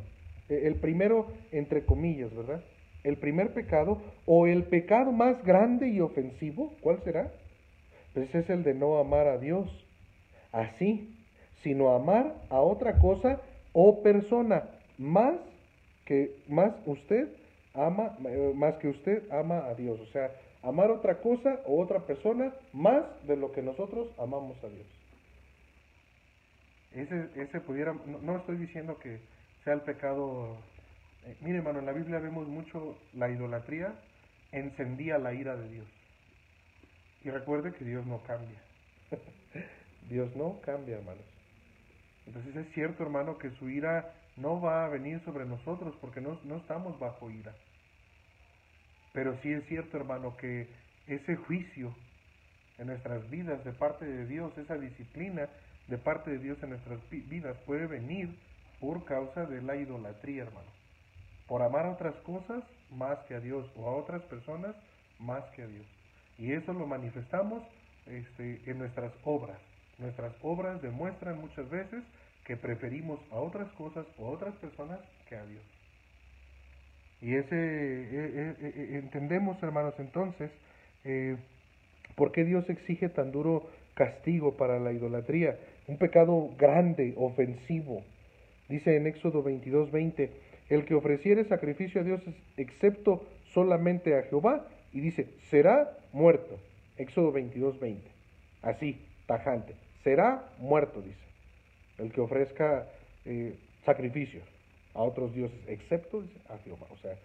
Eh, el primero, entre comillas, ¿verdad? El primer pecado o el pecado más grande y ofensivo, ¿cuál será? Pues es el de no amar a Dios así, sino amar a otra cosa o persona más que más usted ama eh, más que usted ama a Dios, o sea, amar otra cosa o otra persona más de lo que nosotros amamos a Dios. Ese, ese pudiera, no, estoy diciendo que sea el pecado. Eh, mire, hermano, en la Biblia vemos mucho la idolatría encendía la ira de Dios. Y recuerde que Dios no cambia. Dios no cambia, hermanos. Entonces es cierto, hermano, que su ira no va a venir sobre nosotros porque no, no estamos bajo ira. Pero sí es cierto, hermano, que ese juicio en nuestras vidas de parte de Dios, esa disciplina de parte de Dios en nuestras vidas puede venir por causa de la idolatría, hermano. Por amar a otras cosas más que a Dios o a otras personas más que a Dios. Y eso lo manifestamos este, en nuestras obras. Nuestras obras demuestran muchas veces que preferimos a otras cosas o a otras personas que a Dios. Y ese eh, eh, eh, entendemos, hermanos, entonces, por qué Dios exige tan duro castigo para la idolatría, un pecado grande, ofensivo. Dice en Éxodo 22, 20, el que ofreciere sacrificio a Dios excepto solamente a Jehová, y dice, será muerto. Éxodo 22, 20. Así, tajante. Será muerto, dice. El que ofrezca eh, sacrificios a otros dioses, excepto a Jehová. O sea,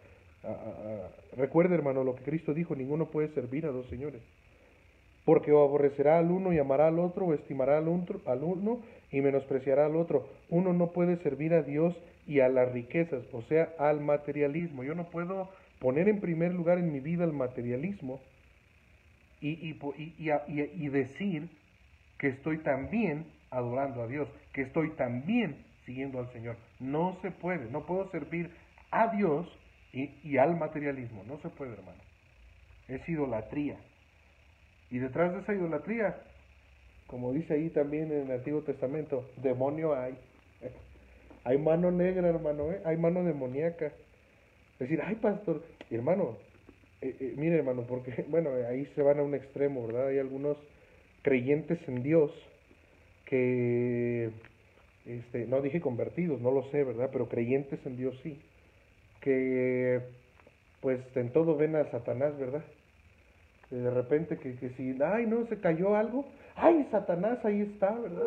recuerde hermano lo que Cristo dijo, ninguno puede servir a dos señores. Porque o aborrecerá al uno y amará al otro, o estimará al, al uno y menospreciará al otro. Uno no puede servir a Dios y a las riquezas, o sea, al materialismo. Yo no puedo poner en primer lugar en mi vida el materialismo y, y, y, y decir que estoy también adorando a Dios, que estoy también siguiendo al Señor. No se puede, no puedo servir a Dios y, al materialismo, no se puede, hermano. Es idolatría. Y detrás de esa idolatría, como dice ahí también en el Antiguo Testamento, demonio hay. Hay mano negra, hermano, ¿eh? hay mano demoníaca. Decir, ay, pastor, hermano, eh, eh, mire, hermano, porque, bueno, ahí se van a un extremo, ¿verdad? Hay algunos creyentes en Dios que, este, no dije convertidos, no lo sé, ¿verdad? Pero creyentes en Dios sí, que pues en todo ven a Satanás, ¿verdad? de repente que, que si, ay, no, se cayó algo, ay, Satanás ahí está, ¿verdad?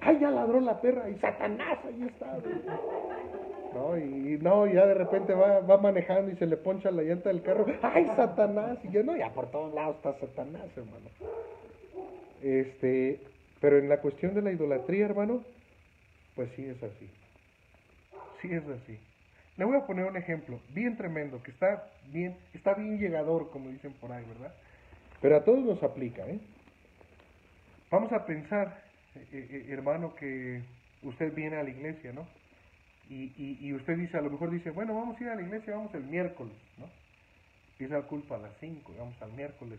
Ay, ya ladró la perra, y Satanás ahí está. ¿no? Y, no, ya de repente va, va manejando y se le poncha la llanta del carro, ¡ay, Satanás! Y yo, no, ya por todos lados está Satanás, hermano. Este, pero en la cuestión de la idolatría, hermano, pues sí es así. Sí es así. Le voy a poner un ejemplo bien tremendo, que está bien, está bien llegador, como dicen por ahí, ¿verdad? Pero a todos nos aplica, ¿eh? Vamos a pensar, hermano, que usted viene a la iglesia, ¿no? Y, usted dice, a lo mejor dice, bueno, vamos a ir a la iglesia, vamos el miércoles, ¿no? Empieza el culto a las 5, vamos al miércoles.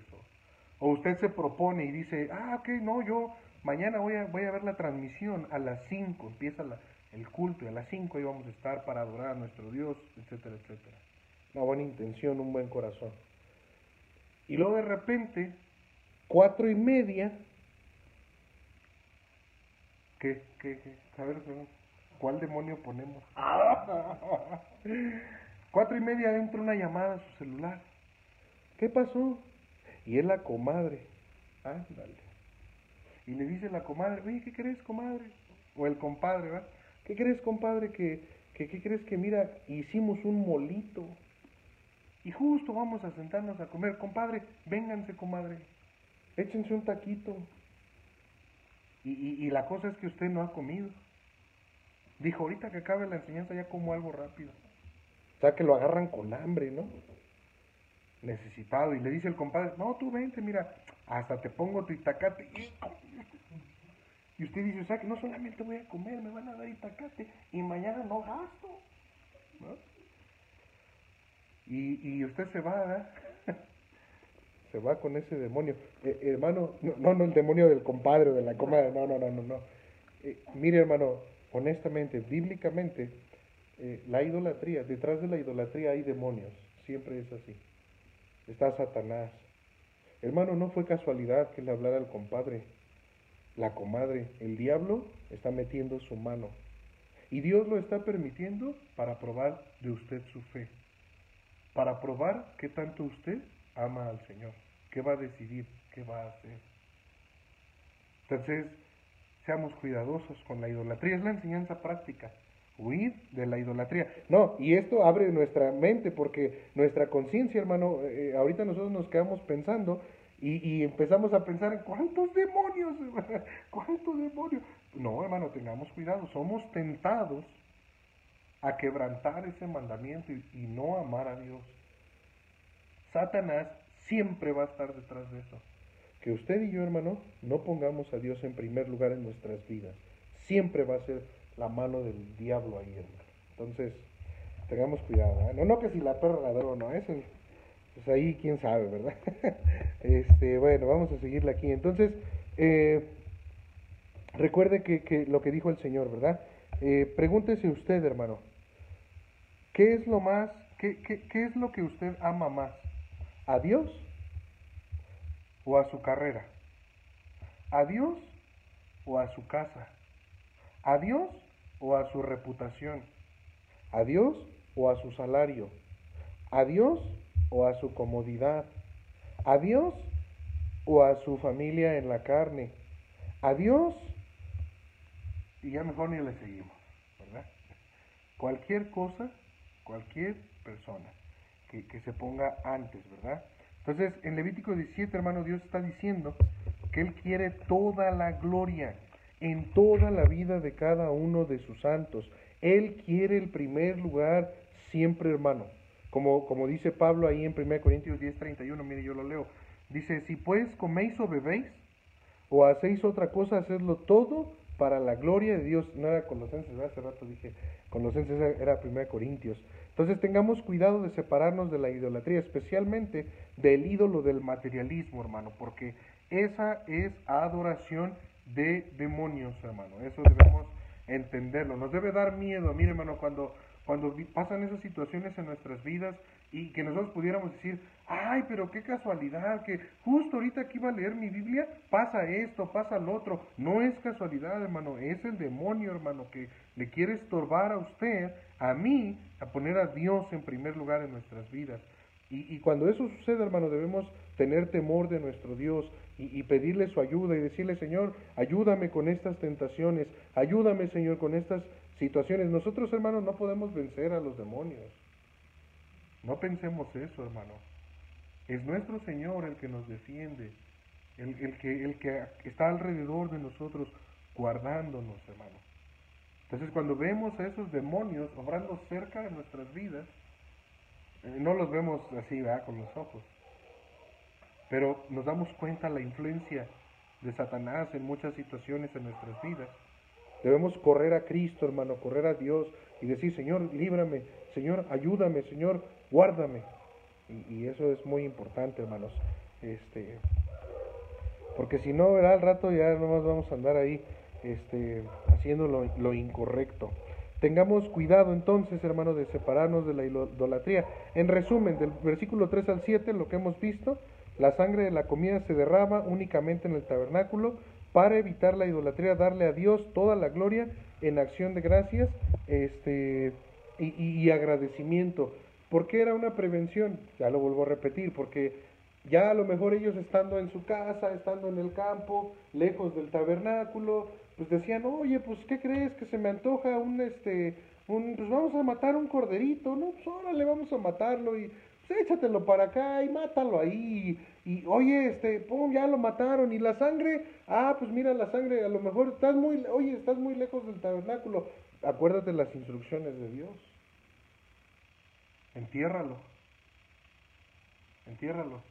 O, o, usted se propone y dice, ah, ok, no, yo mañana voy a, voy a ver la transmisión a las 5, empieza el culto y a las 5 ahí vamos a estar para adorar a nuestro Dios, etcétera, etcétera. Una buena intención, un buen corazón. Y luego de repente, cuatro y media, ¿qué, qué, qué? A ver, ¿Cuál demonio ponemos? Cuatro y media entra una llamada a su celular. ¿qué pasó? Y es la comadre, ándale. Y le dice la comadre, oye, ¿qué crees, comadre? O el compadre, ¿verdad? ¿Qué crees, compadre? Que, que, ¿Qué crees que, mira, hicimos un molito? Y justo vamos a sentarnos a comer. Compadre, vénganse, comadre. Échense un taquito. Y, la cosa es que usted no ha comido. Dijo, ahorita que acabe la enseñanza ya como algo rápido. O sea, que lo agarran con hambre, ¿no? Necesitado. Y le dice el compadre, no, tú vente, mira, hasta te pongo tu itacate. Y usted dice, o sea, que no solamente voy a comer, me van a dar itacate y mañana no gasto. ¿no? Y, y usted se va, ¿verdad? Se va con ese demonio. Eh, hermano, no, no el demonio del compadre o de la comadre, no, no, no, no. no. Eh, mire, hermano, honestamente, bíblicamente, eh, la idolatría, detrás de la idolatría hay demonios, siempre es así. Está Satanás. Hermano, no fue casualidad que le hablara al compadre, la comadre. El diablo está metiendo su mano. Y Dios lo está permitiendo para probar de usted su fe. Para probar qué tanto usted ama al Señor. ¿Qué va a decidir? ¿Qué va a hacer? Entonces, seamos cuidadosos con la idolatría. Es la enseñanza práctica. Huir de la idolatría. No, y esto abre nuestra mente porque nuestra conciencia, hermano, eh, ahorita nosotros nos quedamos pensando y, y, empezamos a pensar en cuántos demonios, cuántos demonios. No, hermano, tengamos cuidado. Somos tentados a quebrantar ese mandamiento y, y no amar a Dios. Satanás siempre va a estar detrás de eso. Que usted y yo, hermano, no pongamos a Dios en primer lugar en nuestras vidas. Siempre va a ser la mano del diablo ahí, hermano. Entonces, tengamos cuidado. ¿eh? No, no que si la perra ladró, no, eso, pues ahí quién sabe, ¿verdad? este, bueno, vamos a seguirle aquí. Entonces, eh, recuerde que, que, lo que dijo el Señor, ¿verdad? Eh, pregúntese usted, hermano, ¿qué es lo más, qué, qué, qué es lo que usted ama más? ¿A Dios o a su carrera? ¿A Dios o a su casa? ¿A Dios o a su reputación? ¿A Dios o a su salario? ¿A Dios o a su comodidad? ¿A Dios o a su familia en la carne? ¿A Dios? Y ya mejor ni le seguimos, ¿verdad? Cualquier cosa, cualquier persona que, se ponga antes, ¿verdad? Entonces, en Levítico 17, hermano, Dios está diciendo que Él quiere toda la gloria en toda la vida de cada uno de sus santos. Él quiere el primer lugar siempre, hermano. Como, como dice Pablo ahí en 1 Corintios 10, 31, mire, yo lo leo. Dice, si pues coméis o bebéis, o hacéis otra cosa, hacedlo todo para la gloria de Dios. No era Colosenses, hace rato dije, Colosenses era 1 Corintios. Entonces tengamos cuidado de separarnos de la idolatría, especialmente del ídolo del materialismo, hermano, porque esa es adoración de demonios, hermano. Eso debemos entenderlo. Nos debe dar miedo. Mire, hermano, cuando, cuando pasan esas situaciones en nuestras vidas y que nosotros pudiéramos decir, ay, pero qué casualidad, que justo ahorita que iba a leer mi Biblia, pasa esto, pasa lo otro. No es casualidad, hermano, es el demonio, hermano, que le quiere estorbar a usted, a mí, a poner a Dios en primer lugar en nuestras vidas. Y, y cuando eso sucede, hermano, debemos tener temor de nuestro Dios y, y, pedirle su ayuda y decirle, Señor, ayúdame con estas tentaciones, ayúdame, Señor, con estas situaciones. Nosotros, hermanos, no podemos vencer a los demonios. No pensemos eso, hermano. Es nuestro Señor el que nos defiende, el, que está alrededor de nosotros guardándonos, hermano. Entonces, cuando vemos a esos demonios obrando cerca de nuestras vidas, eh, no los vemos así, ¿verdad? Con los ojos. Pero nos damos cuenta la influencia de Satanás en muchas situaciones en nuestras vidas. Debemos correr a Cristo, hermano, correr a Dios y decir, Señor, líbrame, Señor, ayúdame, Señor, guárdame. Y, eso es muy importante, hermanos. Este, porque si no, ¿verdad? al rato ya nomás vamos a andar ahí este, haciendo lo, incorrecto. Tengamos cuidado entonces, hermano, de separarnos de la idolatría. En resumen, del versículo 3 al 7, lo que hemos visto, la sangre de la comida se derrama únicamente en el tabernáculo para evitar la idolatría, darle a Dios toda la gloria en acción de gracias este, y agradecimiento. ¿Por qué era una prevención? Ya lo vuelvo a repetir, porque ya a lo mejor ellos estando en su casa, estando en el campo, lejos del tabernáculo, pues decían, oye, pues ¿qué crees que se me antoja un, este, un, pues vamos a matar un corderito, ¿no? Pues órale, vamos a matarlo y pues échatelo para acá y mátalo ahí. Y, oye, este, pum, ya lo mataron. Y la sangre, ah, pues mira la sangre, a lo mejor estás muy, oye, estás muy lejos del tabernáculo. Acuérdate las instrucciones de Dios. Entiérralo. Entiérralo.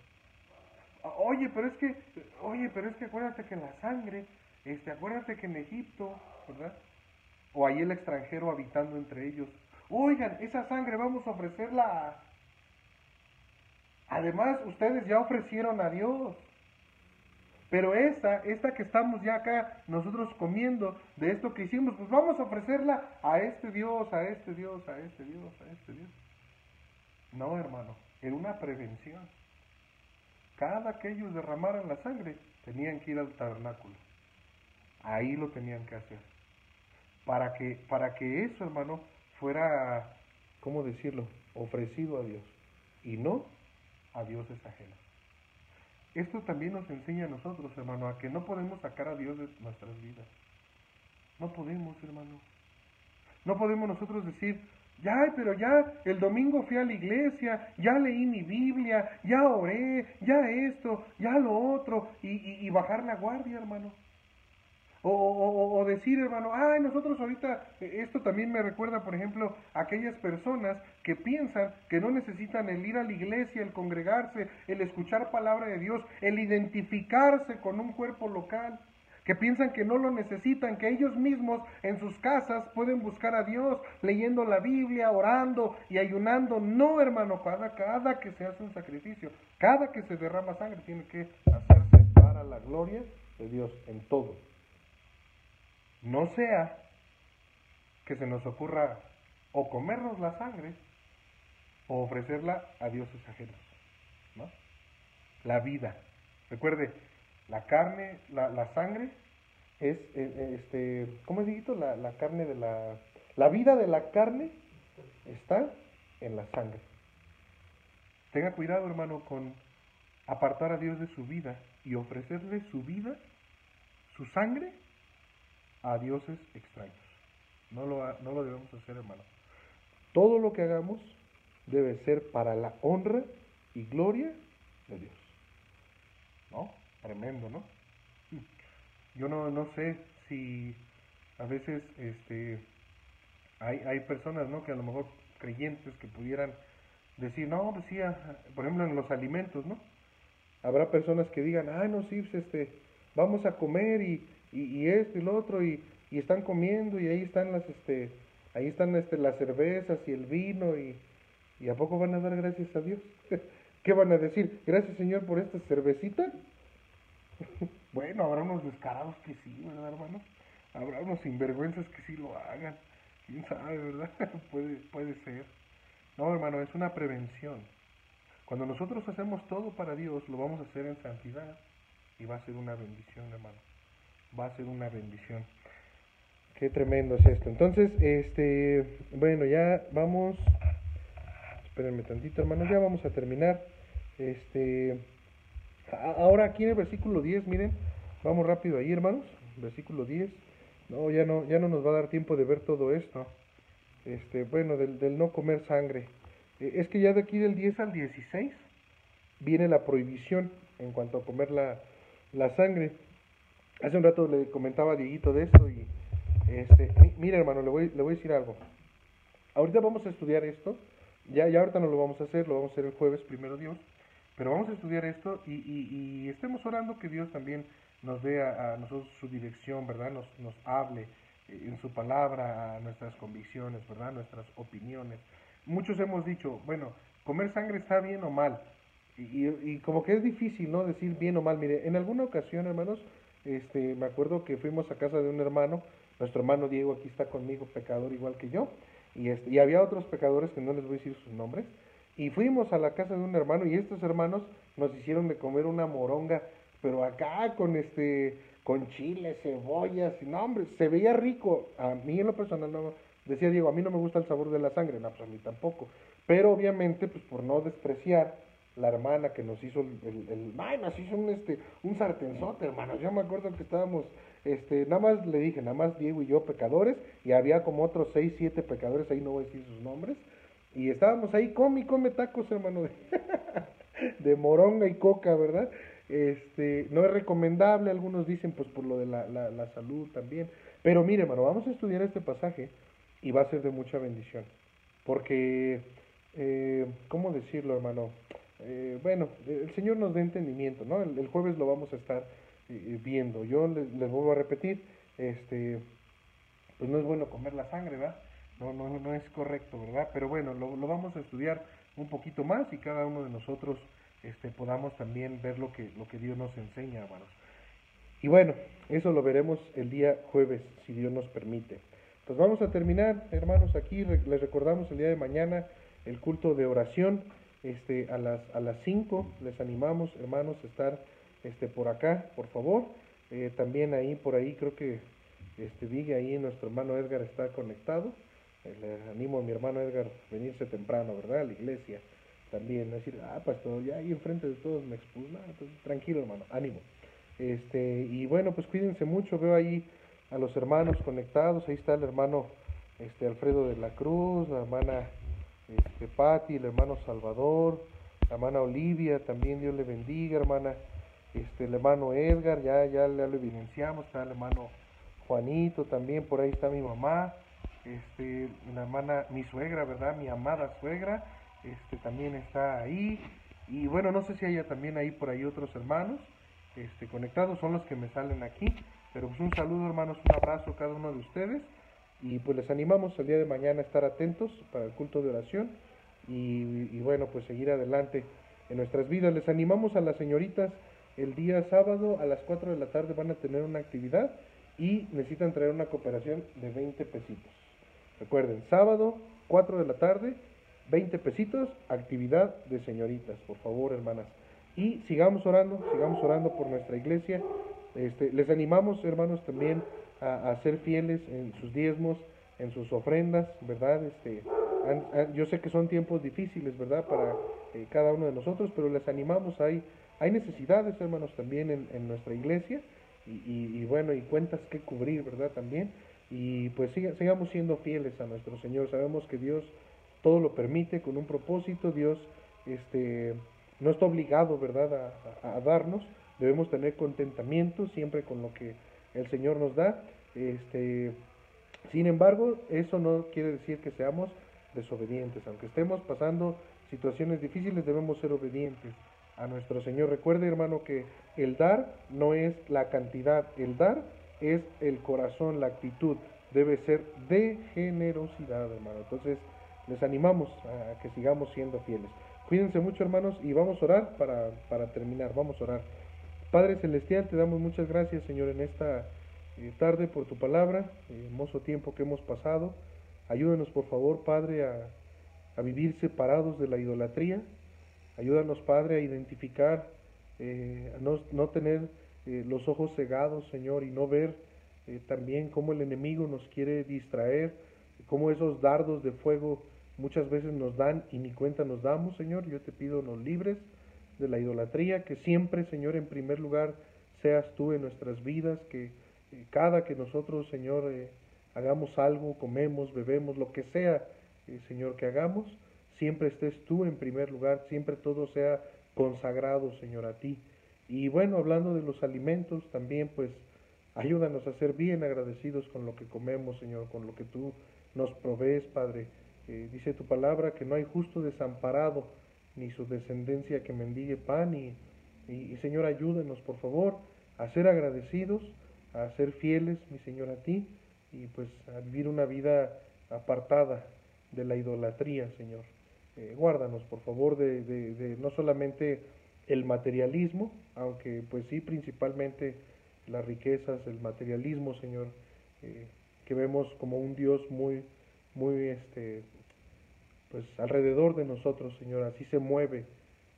Ah, oye, pero es que, oye, pero es que acuérdate que la sangre, este, acuérdate que en Egipto, ¿verdad? O ahí el extranjero habitando entre ellos. Oigan, esa sangre vamos a ofrecerla Además, ustedes ya ofrecieron a Dios. Pero esta, esta que estamos ya acá nosotros comiendo de esto que hicimos, pues vamos a ofrecerla a este Dios, a este Dios, a este Dios, a este Dios. No, hermano, era una prevención. Cada que ellos derramaran la sangre, tenían que ir al tabernáculo. Ahí lo tenían que hacer. Para que, para que eso, hermano, fuera, ¿cómo decirlo?, ofrecido a Dios. Y no a dioses ajenos. Esto también nos enseña a nosotros, hermano, a que no podemos sacar a Dios de nuestras vidas. No podemos, hermano. No podemos nosotros decir, ya, pero ya el domingo fui a la iglesia, ya leí mi Biblia, ya oré, ya esto, ya lo otro, y, y bajar la guardia, hermano. O, decir, hermano, ay, nosotros ahorita, eh, esto también me recuerda, por ejemplo, a aquellas personas que piensan que no necesitan el ir a la iglesia, el congregarse, el escuchar palabra de Dios, el identificarse con un cuerpo local, que piensan que no lo necesitan, que ellos mismos en sus casas pueden buscar a Dios leyendo la Biblia, orando y ayunando. No, hermano, cada, cada que se hace un sacrificio, cada que se derrama sangre, tiene que hacerse para la gloria de Dios en todo. No sea que se nos ocurra o comernos la sangre o ofrecerla a dioses ajenos. ¿no? La vida. Recuerde, la carne, la, sangre es, eh, eh, este, ¿cómo es dicho? La, la carne de la... La vida de la carne está en la sangre. Tenga cuidado, hermano, con apartar a Dios de su vida y ofrecerle su vida, su sangre, a dioses extraños. No lo, no lo debemos hacer, hermano. Todo lo que hagamos debe ser para la honra y gloria de Dios. ¿No? Tremendo, ¿no? Yo no, no sé si a veces este, hay, hay personas, ¿no? Que a lo mejor creyentes que pudieran decir, no, pues sí, por ejemplo en los alimentos, ¿no? Habrá personas que digan, ah, no, sí, pues, este, vamos a comer y, y, esto y lo otro y, y, están comiendo y ahí están las este ahí están este las cervezas y el vino y, y a poco van a dar gracias a Dios qué van a decir gracias Señor por esta cervecita bueno habrá unos descarados que sí verdad hermano habrá unos sinvergüenzas que sí lo hagan. Quién sabe verdad puede puede ser. No hermano es una prevención. Cuando nosotros hacemos todo para Dios lo vamos a hacer en santidad y va a ser una bendición hermano. Va a ser una bendición. Qué tremendo es esto. Entonces, este, bueno, ya vamos, espérenme tantito, hermanos, ya vamos a terminar. Este, ahora aquí en el versículo 10, miren, vamos rápido ahí, hermanos, versículo 10. No, ya no, ya no nos va a dar tiempo de ver todo esto. Este, bueno, del, del no comer sangre. Eh, es que ya de aquí del 10 al 16 viene la prohibición en cuanto a comer la, la sangre. Hace un rato le comentaba a Dieguito de esto y, este, mira hermano, le voy, le voy a decir algo. Ahorita vamos a estudiar esto, ya, ya ahorita no lo vamos a hacer, lo vamos a hacer el jueves, primero Dios, pero vamos a estudiar esto y, estemos orando que Dios también nos dé a, nosotros su dirección, ¿verdad? Nos, hable eh, en su palabra a nuestras convicciones, ¿verdad? Nuestras opiniones. Muchos hemos dicho, bueno, comer sangre está bien o mal. Y, como que es difícil, ¿no? Decir bien o mal. Mire, en alguna ocasión, hermanos, este, me acuerdo que fuimos a casa de un hermano, nuestro hermano Diego aquí está conmigo, pecador igual que yo, y, este, y había otros pecadores que no les voy a decir sus nombres, y fuimos a la casa de un hermano y estos hermanos nos hicieron de comer una moronga, pero acá con este con chile, cebollas, y no, hombre, se veía rico. A mí en lo personal, no, decía Diego, a mí no me gusta el sabor de la sangre, no, pues a mí tampoco. Pero obviamente, pues por no despreciar la hermana que nos hizo el, el, ay, nos hizo un, este, un sartenzote, hermano. Yo me acuerdo que estábamos, este, nada más le dije, nada más Diego y yo pecadores, y había como otros seis, siete pecadores, ahí no voy a decir sus nombres, y estábamos ahí, come y come tacos, hermano, de, moronga y coca, ¿verdad? Este, no es recomendable, algunos dicen, pues por lo de la, la, salud también. Pero mire, hermano, vamos a estudiar este pasaje y va a ser de mucha bendición. Porque, eh, ¿cómo decirlo, hermano? Eh, bueno, el Señor nos dé entendimiento, ¿no? El, jueves lo vamos a estar eh, viendo. Yo les, vuelvo a repetir, este, pues no es bueno comer la sangre, ¿verdad? No, no, no es correcto, ¿verdad? Pero bueno, lo, lo vamos a estudiar un poquito más y cada uno de nosotros este, podamos también ver lo que, lo que Dios nos enseña, hermanos. Y bueno, eso lo veremos el día jueves, si Dios nos permite. Pues vamos a terminar, hermanos, aquí les recordamos el día de mañana el culto de oración este, a las a las 5. Les animamos, hermanos, a estar este, por acá, por favor. Eh, también ahí, por ahí, creo que este, ahí nuestro hermano Edgar está conectado. Le animo a mi hermano Edgar a venirse temprano, ¿verdad? A la iglesia también. decir, ah, pastor, ya ahí enfrente de todos me expulsan. Pues, tranquilo, hermano, ánimo. Este, y bueno, pues cuídense mucho. Veo ahí a los hermanos conectados. Ahí está el hermano este, Alfredo de la Cruz, la hermana este, Patti, el hermano Salvador, la hermana Olivia, también Dios le bendiga, hermana, este, el hermano Edgar, ya, ya, lo evidenciamos, está el hermano Juanito, también por ahí está mi mamá, este, la hermana, mi suegra, ¿verdad? Mi amada suegra, este, también está ahí, y bueno, no sé si haya también ahí por ahí otros hermanos, este, conectados, son los que me salen aquí, pero pues un saludo hermanos, un abrazo a cada uno de ustedes, y pues les animamos el día de mañana a estar atentos para el culto de oración y, bueno, pues seguir adelante en nuestras vidas. Les animamos a las señoritas el día sábado a las 4 de la tarde van a tener una actividad y necesitan traer una cooperación de 20 pesitos. Recuerden, sábado 4 de la tarde, 20 pesitos, actividad de señoritas, por favor, hermanas. Y sigamos orando, sigamos orando por nuestra iglesia. Este, les animamos, hermanos, también a, ser fieles en sus diezmos, en sus ofrendas, ¿verdad? Este, yo sé que son tiempos difíciles, ¿verdad? Para eh, cada uno de nosotros, pero les animamos, hay, hay necesidades, hermanos, también en, nuestra iglesia y, bueno, y cuentas que cubrir, ¿verdad? También. Y pues sigamos siendo fieles a nuestro Señor. Sabemos que Dios todo lo permite con un propósito. Dios este, no está obligado, ¿verdad?, a darnos. Debemos tener contentamiento siempre con lo que el Señor nos da. Este, sin embargo, eso no quiere decir que seamos desobedientes. Aunque estemos pasando situaciones difíciles, debemos ser obedientes a nuestro Señor. Recuerde, hermano, que el dar no es la cantidad, el dar es el corazón, la actitud. Debe ser de generosidad, hermano. Entonces, les animamos a que sigamos siendo fieles. Cuídense mucho, hermanos, y vamos a orar para, para terminar. Vamos a orar. Padre Celestial, te damos muchas gracias, Señor, en esta eh, tarde por tu palabra, hermoso tiempo que hemos pasado. Ayúdanos, por favor, Padre, a, vivir separados de la idolatría. Ayúdanos, Padre, a identificar, eh, a no, tener eh, los ojos cegados, Señor, y no ver también cómo el enemigo nos quiere distraer, cómo esos dardos de fuego muchas veces nos dan y ni cuenta nos damos, Señor. Yo te pido nos libres de la idolatría, que siempre, Señor, en primer lugar seas tú en nuestras vidas, que eh, cada que nosotros, Señor, eh, hagamos algo, comemos, bebemos, lo que sea, eh, Señor, que hagamos, siempre estés tú en primer lugar, siempre todo sea consagrado, Señor, a ti. Y bueno, hablando de los alimentos, también pues ayúdanos a ser bien agradecidos con lo que comemos, Señor, con lo que tú nos provees, Padre. dice tu palabra que no hay justo desamparado, ni su descendencia que mendigue pan. Y, y, Señor, ayúdenos, por favor, a ser agradecidos, a ser fieles, mi Señor, a ti, y pues a vivir una vida apartada de la idolatría, Señor. Eh, guárdanos, por favor, de, de, no solamente el materialismo, aunque pues sí, principalmente las riquezas, el materialismo, Señor, eh, que vemos como un Dios muy, muy este, pues alrededor de nosotros, Señor, así se mueve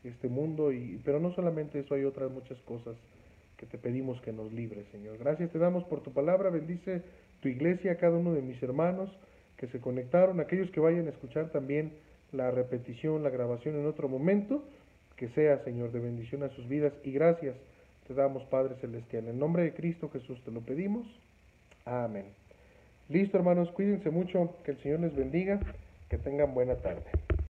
este mundo y pero no solamente eso, hay otras muchas cosas que te pedimos que nos libres, Señor. Gracias te damos por tu palabra, bendice tu iglesia, cada uno de mis hermanos que se conectaron, aquellos que vayan a escuchar también la repetición, la grabación en otro momento, que sea, Señor, de bendición a sus vidas y gracias te damos, Padre Celestial. En nombre de Cristo Jesús te lo pedimos. Amén. Listo, hermanos, cuídense mucho, que el Señor les bendiga, que tengan buena tarde.